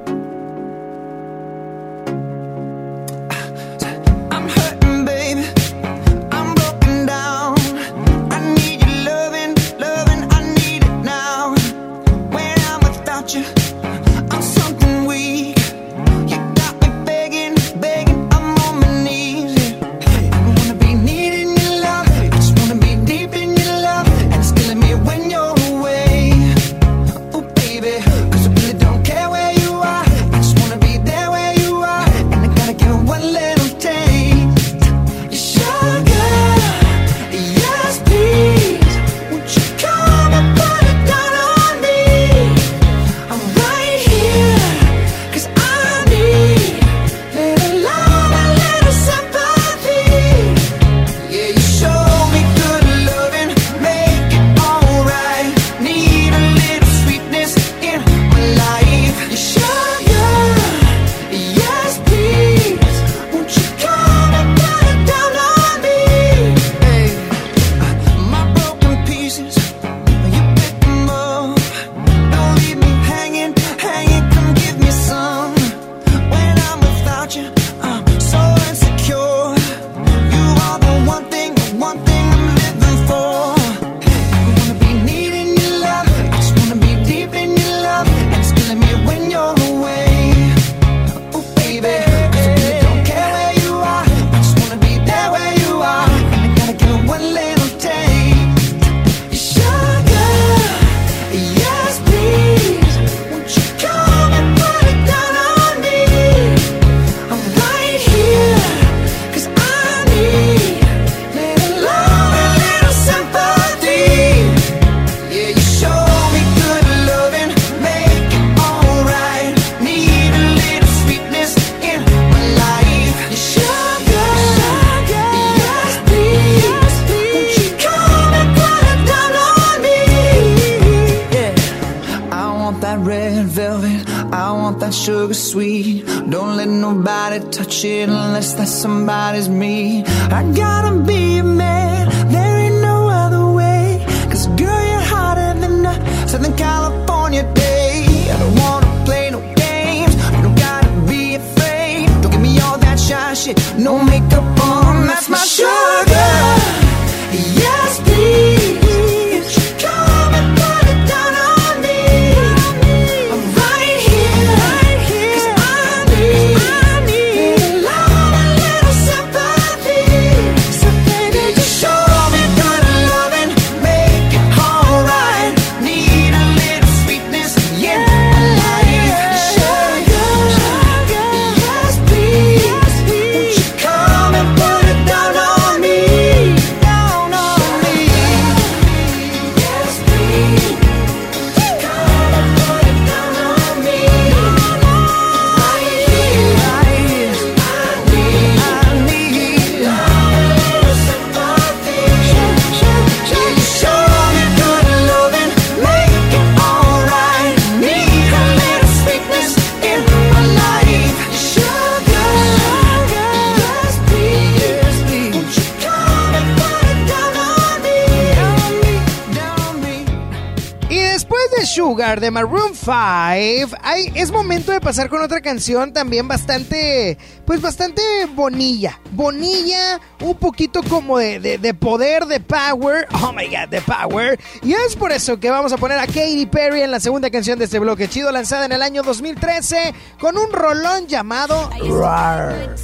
pasar con otra canción también bastante, pues bastante bonilla. Bonilla, un poquito como de, de, poder, de power. Oh my god, de power. Y es por eso que vamos a poner a Katy Perry en la segunda canción de este bloque chido, lanzada en el año 2013 con un rolón llamado Roar.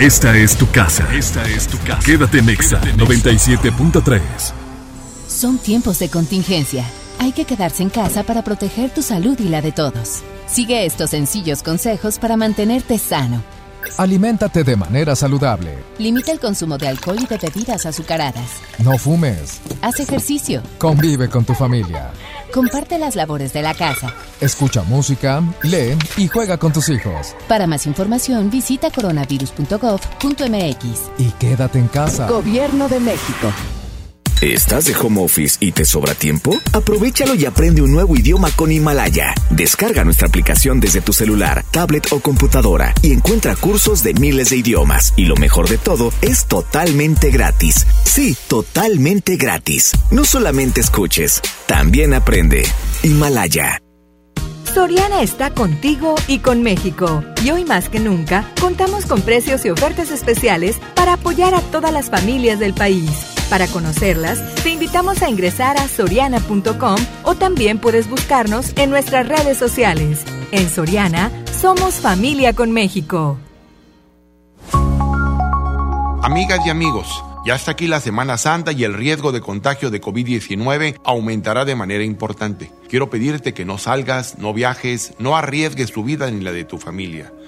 Esta es tu casa. Esta es tu casa. Quédate en Exa 97.3. Son tiempos de contingencia. Hay que quedarse en casa para proteger tu salud y la de todos. Sigue estos sencillos consejos para mantenerte sano. Aliméntate de manera saludable. Limita el consumo de alcohol y de bebidas azucaradas. No fumes. Haz ejercicio. Convive con tu familia. Comparte las labores de la casa. Escucha música, lee y juega con tus hijos. Para más información, visita coronavirus.gov.mx. Y quédate en casa. Gobierno de México. ¿Estás de home office y te sobra tiempo? Aprovechalo y aprende un nuevo idioma con Himalaya. Descarga nuestra aplicación desde tu celular, tablet o computadora y encuentra cursos de miles de idiomas. Y lo mejor de todo, es totalmente gratis. Sí, totalmente gratis. No solamente escuches, también aprende. Himalaya. Soriana está contigo y con México. Y hoy más que nunca, contamos con precios y ofertas especiales para apoyar a todas las familias del país. Para conocerlas, te invitamos a ingresar a soriana.com o también puedes buscarnos en nuestras redes sociales. En Soriana, somos familia con México. Amigas y amigos, ya está aquí la Semana Santa y el riesgo de contagio de COVID-19 aumentará de manera importante. Quiero pedirte que no salgas, no viajes, no arriesgues tu vida ni la de tu familia.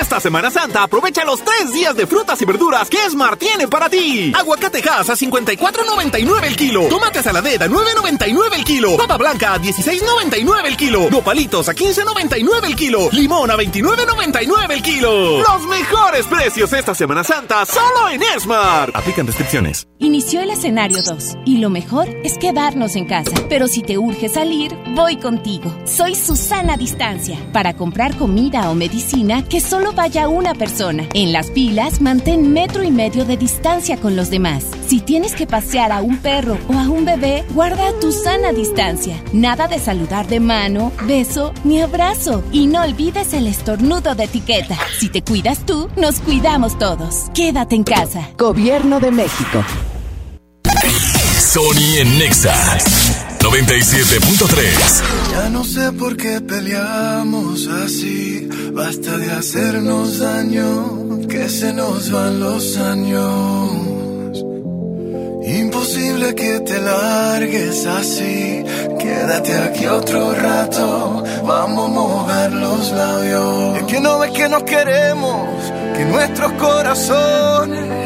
Esta Semana Santa aprovecha los tres días de frutas y verduras que Smart tiene para ti. Aguacatejas a 54.99 el kilo. Tomate saladera a 9.99 el kilo. Papa blanca a 16.99 el kilo. Nopalitos a 15.99 el kilo. Limón a 29.99 el kilo. Los mejores precios esta Semana Santa solo en Smart. Aplican restricciones. Inició el escenario 2 y lo mejor es quedarnos en casa. Pero si te urge salir, voy contigo. Soy Susana Distancia para comprar comida o medicina que solo vaya una persona. En las filas, mantén metro y medio de distancia con los demás. Si tienes que pasear a un perro o a un bebé, guarda tu sana distancia. Nada de saludar de mano, beso ni abrazo. Y no olvides el estornudo de etiqueta. Si te cuidas tú, nos cuidamos todos. Quédate en casa. Gobierno de México. Sony en Nexa 97.3. Ya no sé por qué peleamos así. Basta de hacernos daño, que se nos van los años. Imposible que te largues así. Quédate aquí otro rato. Vamos a mojar los labios. Es que no ves que nos queremos, que nuestros corazones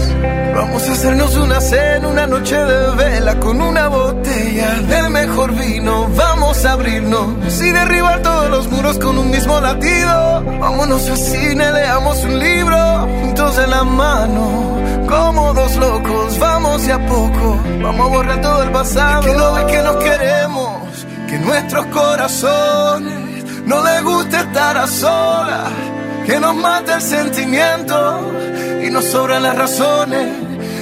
Vamos a hacernos una cena, una noche de vela con una botella del mejor vino. Vamos a abrirnos y derribar todos los muros con un mismo latido. Vámonos al cine, leamos un libro juntos en la mano. Como dos locos, vamos de a poco. Vamos a borrar todo el pasado. que no ves que nos queremos, que nuestros corazones no les gusta estar a solas. Que nos mata el sentimiento y nos sobran las razones.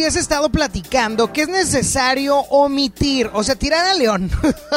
Días he estado platicando que es necesario omitir, o sea, tirar a león.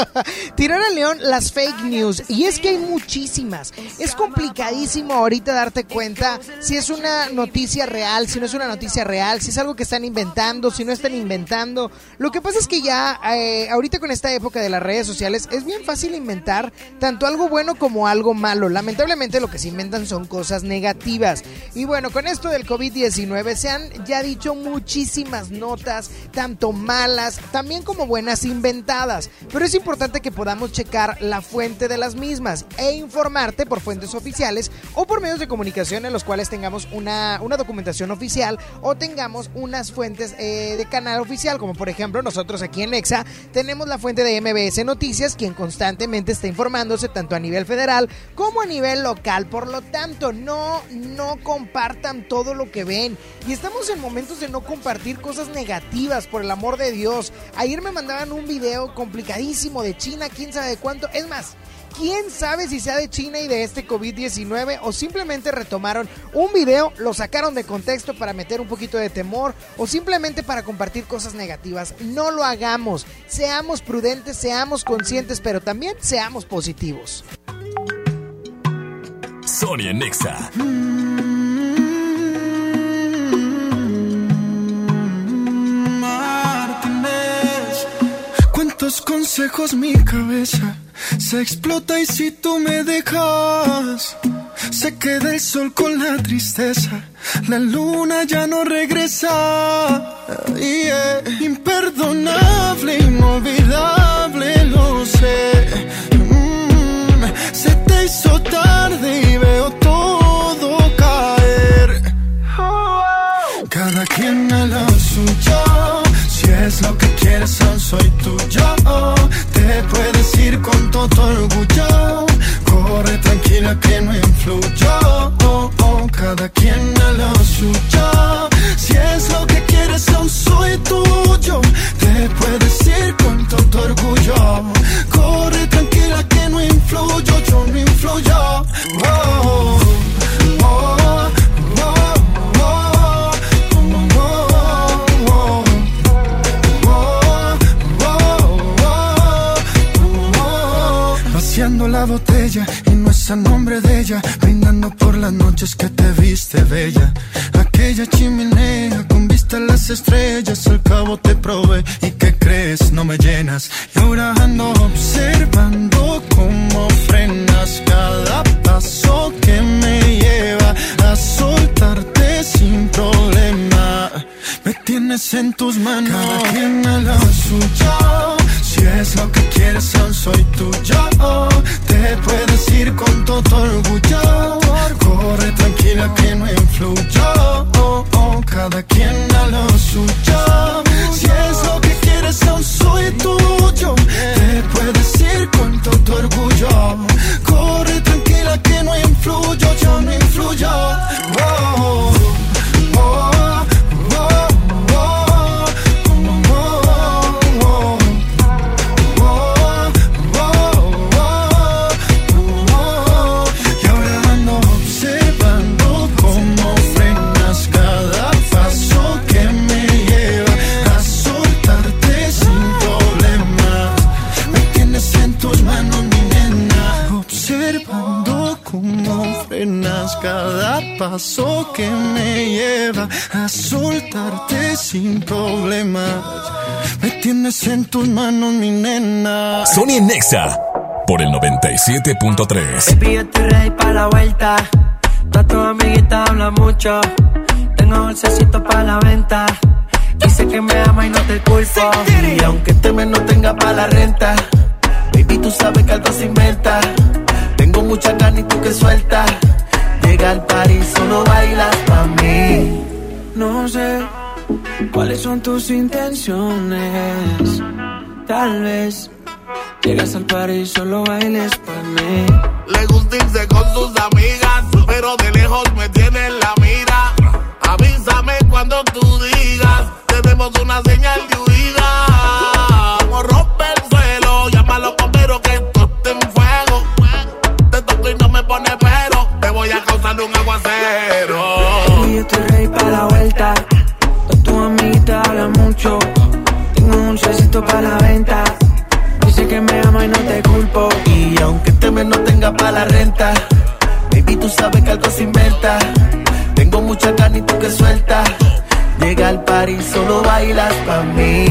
tirar a león las fake news. Y es que hay muchísimas. Es complicadísimo ahorita darte cuenta si es una noticia real, si no es una noticia real, si es algo que están inventando, si no están inventando. Lo que pasa es que ya, eh, ahorita con esta época de las redes sociales, es bien fácil inventar tanto algo bueno como algo malo. Lamentablemente lo que se inventan son cosas negativas. Y bueno, con esto del COVID-19 se han ya dicho muchísimas notas, tanto malas, también como buenas inventadas. Pero es importante que podamos checar la fuente de las mismas e informarte por fuentes oficiales o por medios de comunicación en los cuales tengamos una, una documentación oficial o tengamos unas fuentes eh, de canal oficial, como por ejemplo nosotros aquí en EXA tenemos la fuente de MBS Noticias, quien constantemente está informándose tanto a nivel federal como a nivel local. Por lo tanto, no, no compartan todo lo que ven. Y estamos en momentos de no compartir cosas negativas, por el amor de Dios. Ayer me mandaban un video complicadísimo de China, quién sabe cuánto. Es más, quién sabe si sea de China y de este COVID-19 o simplemente retomaron un video, lo sacaron de contexto para meter un poquito de temor o simplemente para compartir cosas negativas. No lo hagamos. Seamos prudentes, seamos conscientes, pero también seamos positivos. Sonia Nexa. Martínez. ¿Cuántos consejos mi cabeza se explota y si tú me dejas? Se queda el sol con la tristeza, la luna ya no regresa. Yeah. Imperdonable, inolvidable, lo sé. Mm, se te hizo tarde y veo todo caer. Cada quien a la suya. Si es lo que quieres, aún soy tuyo. Con todo orgullo. Corre tranquila que no influyo. Cada quien a la suya. Es a nombre de ella, brindando por las noches que te viste bella. Aquella chimenea con vista a las estrellas, al cabo te probé y que crees no me llenas. Y ahora ando observando cómo frenas cada paso que me lleva a soltarte sin problema. Me tienes en tus manos, cada quien a la suya. Si es lo que quieres, aún soy tuyo. Te puedes ir con todo orgullo. Corre tranquila que no influyo. Cada quien a lo suyo. Si es lo que quieres, aún soy tuyo. Te puedes ir con todo orgullo. Corre tranquila que no influyo. Yo no influyo. Paso que me lleva a soltarte sin problemas. Me tienes en tus manos, mi nena. Sony Nexa por el 97.3. Baby, yo estoy ready para la vuelta. Todas tus amiguitas hablan mucho. Tengo bolsecito para la venta. Dice que me ama y no te culpo. Y aunque este mes no tenga para la renta, baby, tú sabes que algo se inventa. Tengo mucha ganas y tú que sueltas. Llega al París, solo bailas pa' mí. No sé cuáles son tus intenciones. Tal vez llegas al par y solo bailes para mí. Le gusta irse con sus amigas, pero de lejos me tiene en la mira. Avísame cuando tú digas, tenemos una señal de huida. Como rompe el suelo, llama a los bomberos que esto en fuego. Te toco y no me pone pero, voy a causar un aguacero. Y yo estoy ready para la vuelta. Todas tus amiguitas hablan mucho. Tengo un dulcecito para la venta. Dice que me ama y no te culpo. Y aunque este mes no tenga para la renta, baby, tú sabes que algo se inventa. Tengo mucha ganas y tú que sueltas. Llega al París, solo bailas pa' mí.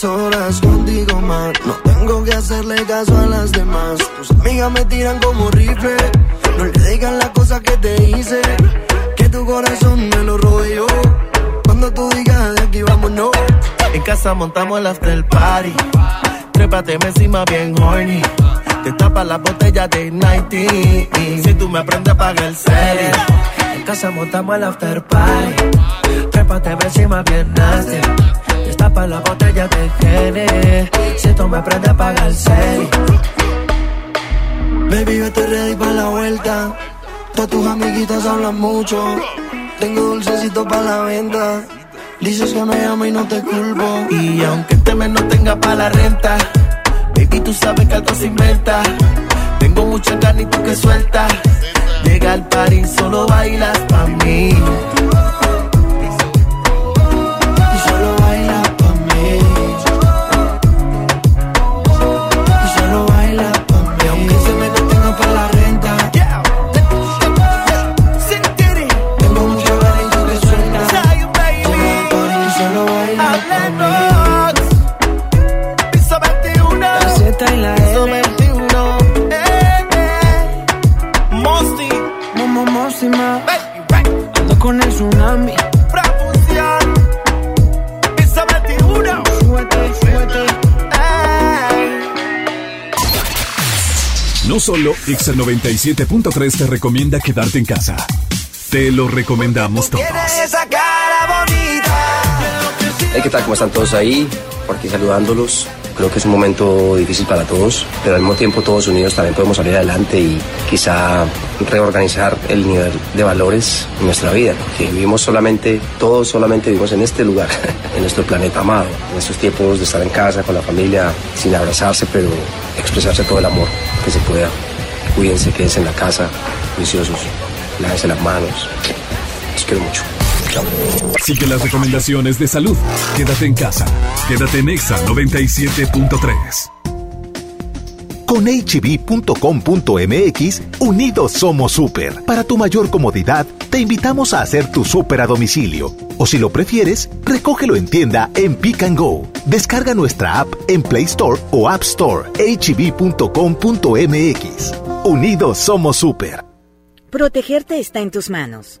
Las horas contigo más. No tengo que hacerle caso a las demás. Tus amigas me tiran como rifle. No le digan las cosas que te hice. Que tu corazón me lo rodeó. Cuando tú digas de aquí vámonos. En casa montamos el after party. Trépate encima bien horny. Te tapas la botella de 90. Si tú me aprendes a pagar el cel. En casa montamos el after party. Trépate encima bien nasty. Destapa la botella de gene. Si tú me aprendes a pagar el cel. Baby, yo estoy ready para la vuelta. Todas tus amiguitas hablan mucho. Tengo dulcecito para la venta. Dices que me amo y no te culpo. Y aunque este mes no tenga para la renta, baby, tú sabes que algo se inventa. Tengo mucha ganas y tú que sueltas. Llega al París, solo bailas pa' mí. Solo Exa 97.3 te recomienda quedarte en casa. Te lo recomendamos todos. Esa cara bonita. Hey, ¿qué tal? ¿Cómo están todos ahí? Por aquí saludándolos. Creo que es un momento difícil para todos, pero al mismo tiempo todos unidos también podemos salir adelante y quizá reorganizar el nivel de valores en nuestra vida, porque vivimos solamente, todos solamente vivimos en este lugar, en nuestro planeta amado, en estos tiempos de estar en casa con la familia, sin abrazarse, pero expresarse todo el amor que se pueda. Cuídense, quédense en la casa, viciosos, lávense las manos. Los quiero mucho. Sigue las recomendaciones de salud. Quédate en casa. Quédate en Exa 97.3. Con hb.com.mx, unidos somos super. Para tu mayor comodidad, te invitamos a hacer tu super a domicilio. O si lo prefieres, recógelo en tienda en Pick and Go. Descarga nuestra app en Play Store o App Store. hb.com.mx. Unidos somos super. Protegerte está en tus manos.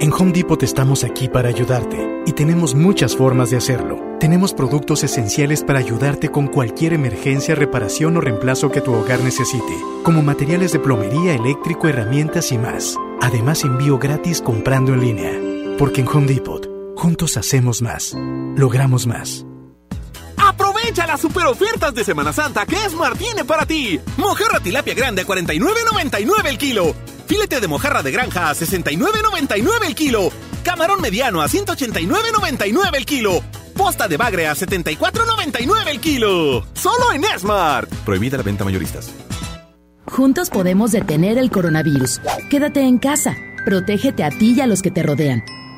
En Home Depot estamos aquí para ayudarte y tenemos muchas formas de hacerlo. Tenemos productos esenciales para ayudarte con cualquier emergencia, reparación o reemplazo que tu hogar necesite, como materiales de plomería, eléctrico, herramientas y más. Además, envío gratis comprando en línea. Porque en Home Depot, juntos hacemos más, logramos más. Aprovecha las super ofertas de Semana Santa que Smart tiene para ti. Mojarra tilapia grande a 49.99 el kilo. Filete de mojarra de granja a 69.99 el kilo. Camarón mediano a 189.99 el kilo. Posta de bagre a 74.99 el kilo. Solo en Smart. Prohibida la venta mayoristas. Juntos podemos detener el coronavirus. Quédate en casa. Protégete a ti y a los que te rodean.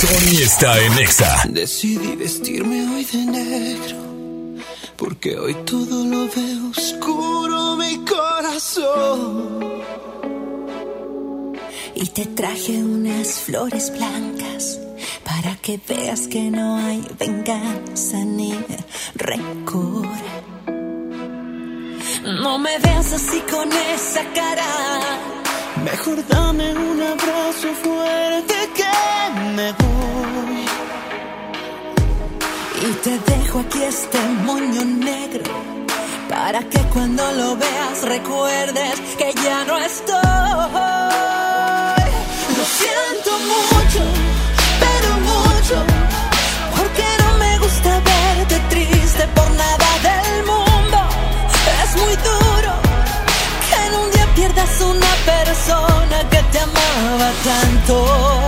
Sony está en Exa. Decidí vestirme hoy de negro, porque hoy todo lo veo oscuro mi corazón. Y te traje unas flores blancas para que veas que no hay venganza ni rencor. No me veas así con esa cara. Mejor dame un abrazo fuerte que me voy. Y te dejo aquí este moño negro para que cuando lo veas recuerdes que ya no estoy. Lo siento mucho, pero mucho, persona que te amaba tanto.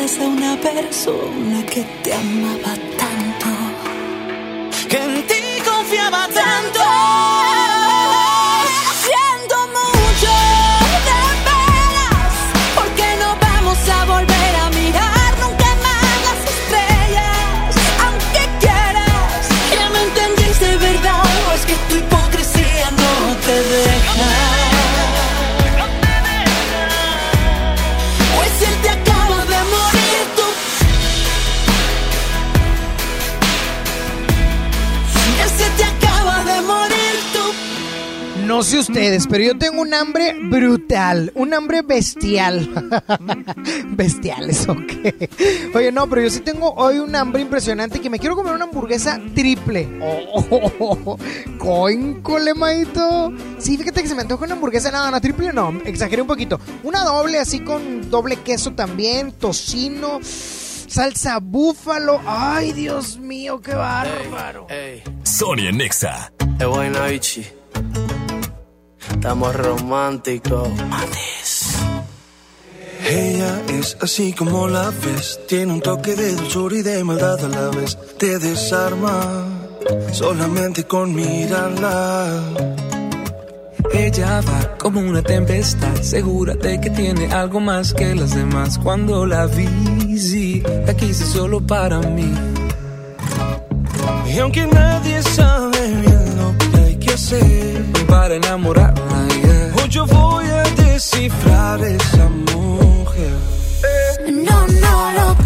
Día pierdas a una persona que te amaba tanto. que en ti confiaba tanto. No sé ustedes, pero yo tengo un hambre brutal, un hambre bestial. bestial, eso qué. Oye, no, pero yo sí tengo hoy un hambre impresionante que me quiero comer una hamburguesa triple. Oh, oh, oh, oh. Coíncole, maito. Sí, fíjate que se me antoja una hamburguesa, nada, no, triple no, exageré un poquito. Una doble así con doble queso también, tocino, salsa búfalo. Ay, Dios mío, qué bárbaro. Sonia Nexa. Estamos románticos. Ella es así como la ves, tiene un toque de dulzura y de maldad a la vez. Te desarma solamente con mirarla. Ella va como una tempestad, segura de que tiene algo más que las demás. Cuando la vi, sí, la quise solo para mí. Y aunque nadie sabe bien hacer para enamorarla, yeah. yo voy a descifrar esa mujer. No, no lo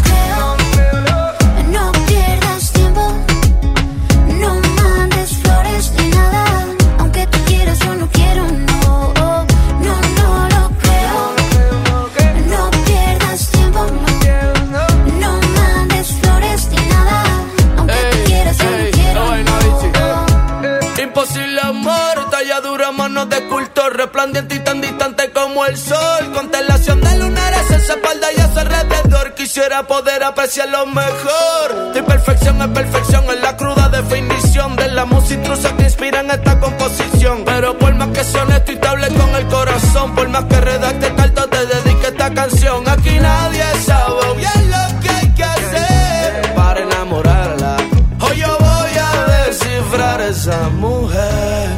escultor, resplandiente y tan distante como el sol. Constelación de lunares en su espalda y a su alrededor. Quisiera poder apreciar lo mejor. Tu perfección es perfección, es la cruda definición de la música que inspira en esta composición. Pero por más que sea honesto y te hable con el corazón, por más que redacte cartas, te dedique esta canción. Aquí nadie sabe bien lo que hay que hacer para enamorarla. Hoy yo voy a descifrar esa mujer.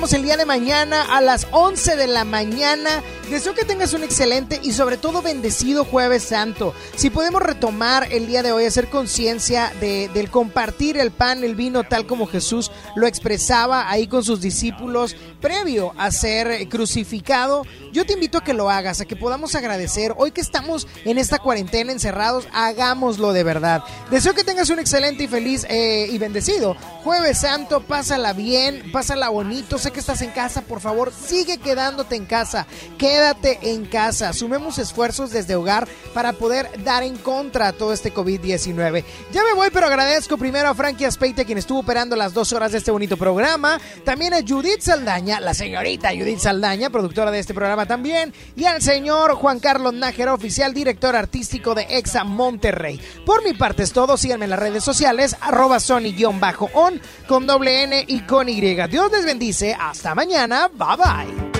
el día de mañana a las 11 de la mañana. Deseo que tengas un excelente y sobre todo bendecido jueves santo. Si podemos retomar el día de hoy, hacer conciencia de, del compartir el pan, el vino, tal como Jesús lo expresaba ahí con sus discípulos previo a ser crucificado, yo te invito a que lo hagas, a que podamos agradecer. Hoy que estamos en esta cuarentena encerrados, hagámoslo de verdad. Deseo que tengas un excelente y feliz eh, y bendecido jueves santo. Pásala bien, pásala bonito. Sé que estás en casa, por favor, sigue quedándote en casa. Quédate en casa. Sumemos esfuerzos desde hogar para poder dar en contra a todo este COVID-19. Ya me voy, pero agradezco primero a Frankie Aspeite, quien estuvo operando las dos horas de este bonito programa. También a Judith Saldaña, la señorita Judith Saldaña, productora de este programa también. Y al señor Juan Carlos Nájera, oficial director artístico de Exa Monterrey. Por mi parte es todo. Síganme en las redes sociales, arroba Sony-on con doble N y con Y. Dios les bendice. Hasta mañana. Bye bye.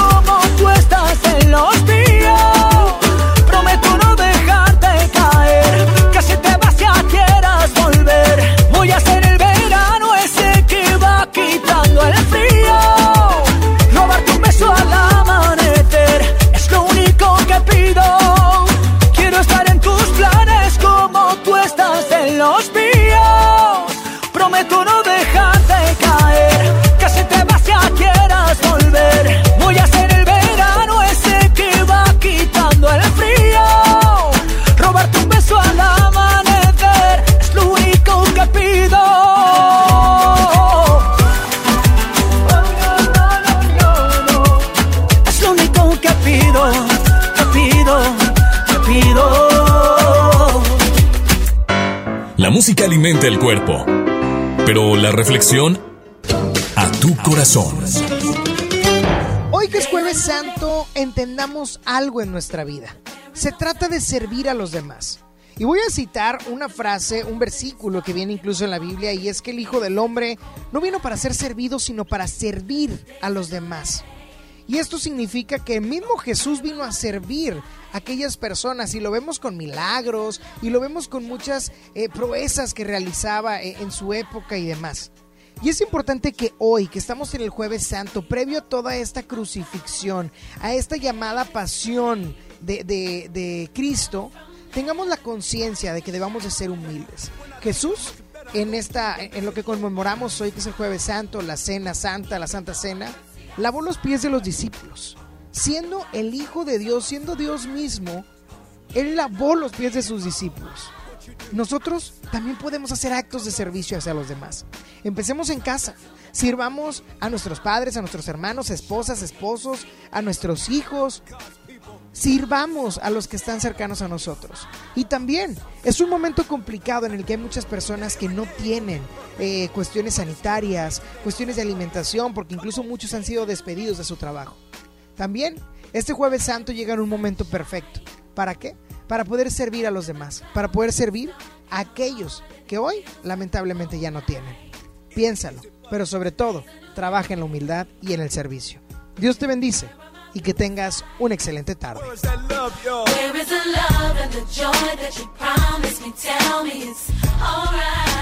tú estás en los míos. Alimenta el cuerpo, pero la reflexión a tu corazón. Hoy que es jueves santo, entendamos algo en nuestra vida. Se trata de servir a los demás. Y voy a citar una frase, un versículo que viene incluso en la Biblia, y es que el Hijo del Hombre no vino para ser servido, sino para servir a los demás. Y esto significa que el mismo Jesús vino a servir a aquellas personas y lo vemos con milagros y lo vemos con muchas eh, proezas que realizaba eh, en su época y demás. Y es importante que hoy, que estamos en el jueves santo, previo a toda esta crucifixión, a esta llamada pasión de, de- de Cristo, tengamos la conciencia de que debamos de ser humildes. Jesús, en, esta, en lo que conmemoramos hoy, que es el jueves santo, la cena santa, la santa cena, lavó los pies de los discípulos. Siendo el Hijo de Dios, siendo Dios mismo, Él lavó los pies de sus discípulos. Nosotros también podemos hacer actos de servicio hacia los demás. Empecemos en casa. Sirvamos a nuestros padres, a nuestros hermanos, esposas, esposos, a nuestros hijos. Sirvamos a los que están cercanos a nosotros. Y también es un momento complicado en el que hay muchas personas que no tienen eh, cuestiones sanitarias, cuestiones de alimentación, porque incluso muchos han sido despedidos de su trabajo. También este jueves santo llega en un momento perfecto. ¿Para qué? Para poder servir a los demás, para poder servir a aquellos que hoy lamentablemente ya no tienen. Piénsalo, pero sobre todo, trabaja en la humildad y en el servicio. Dios te bendice y que tengas una excelente tarde. Where is the love and the joy that you promised me? Tell me it's alright.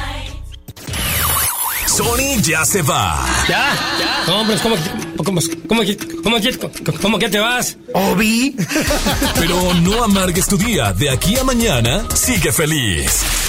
Sony ya se va. ¿Ya? ¿Ya? No, ¿cómo, cómo, cómo, cómo, cómo, cómo que te vas? Obi. Pero no amargues tu día. De aquí a mañana, sigue feliz.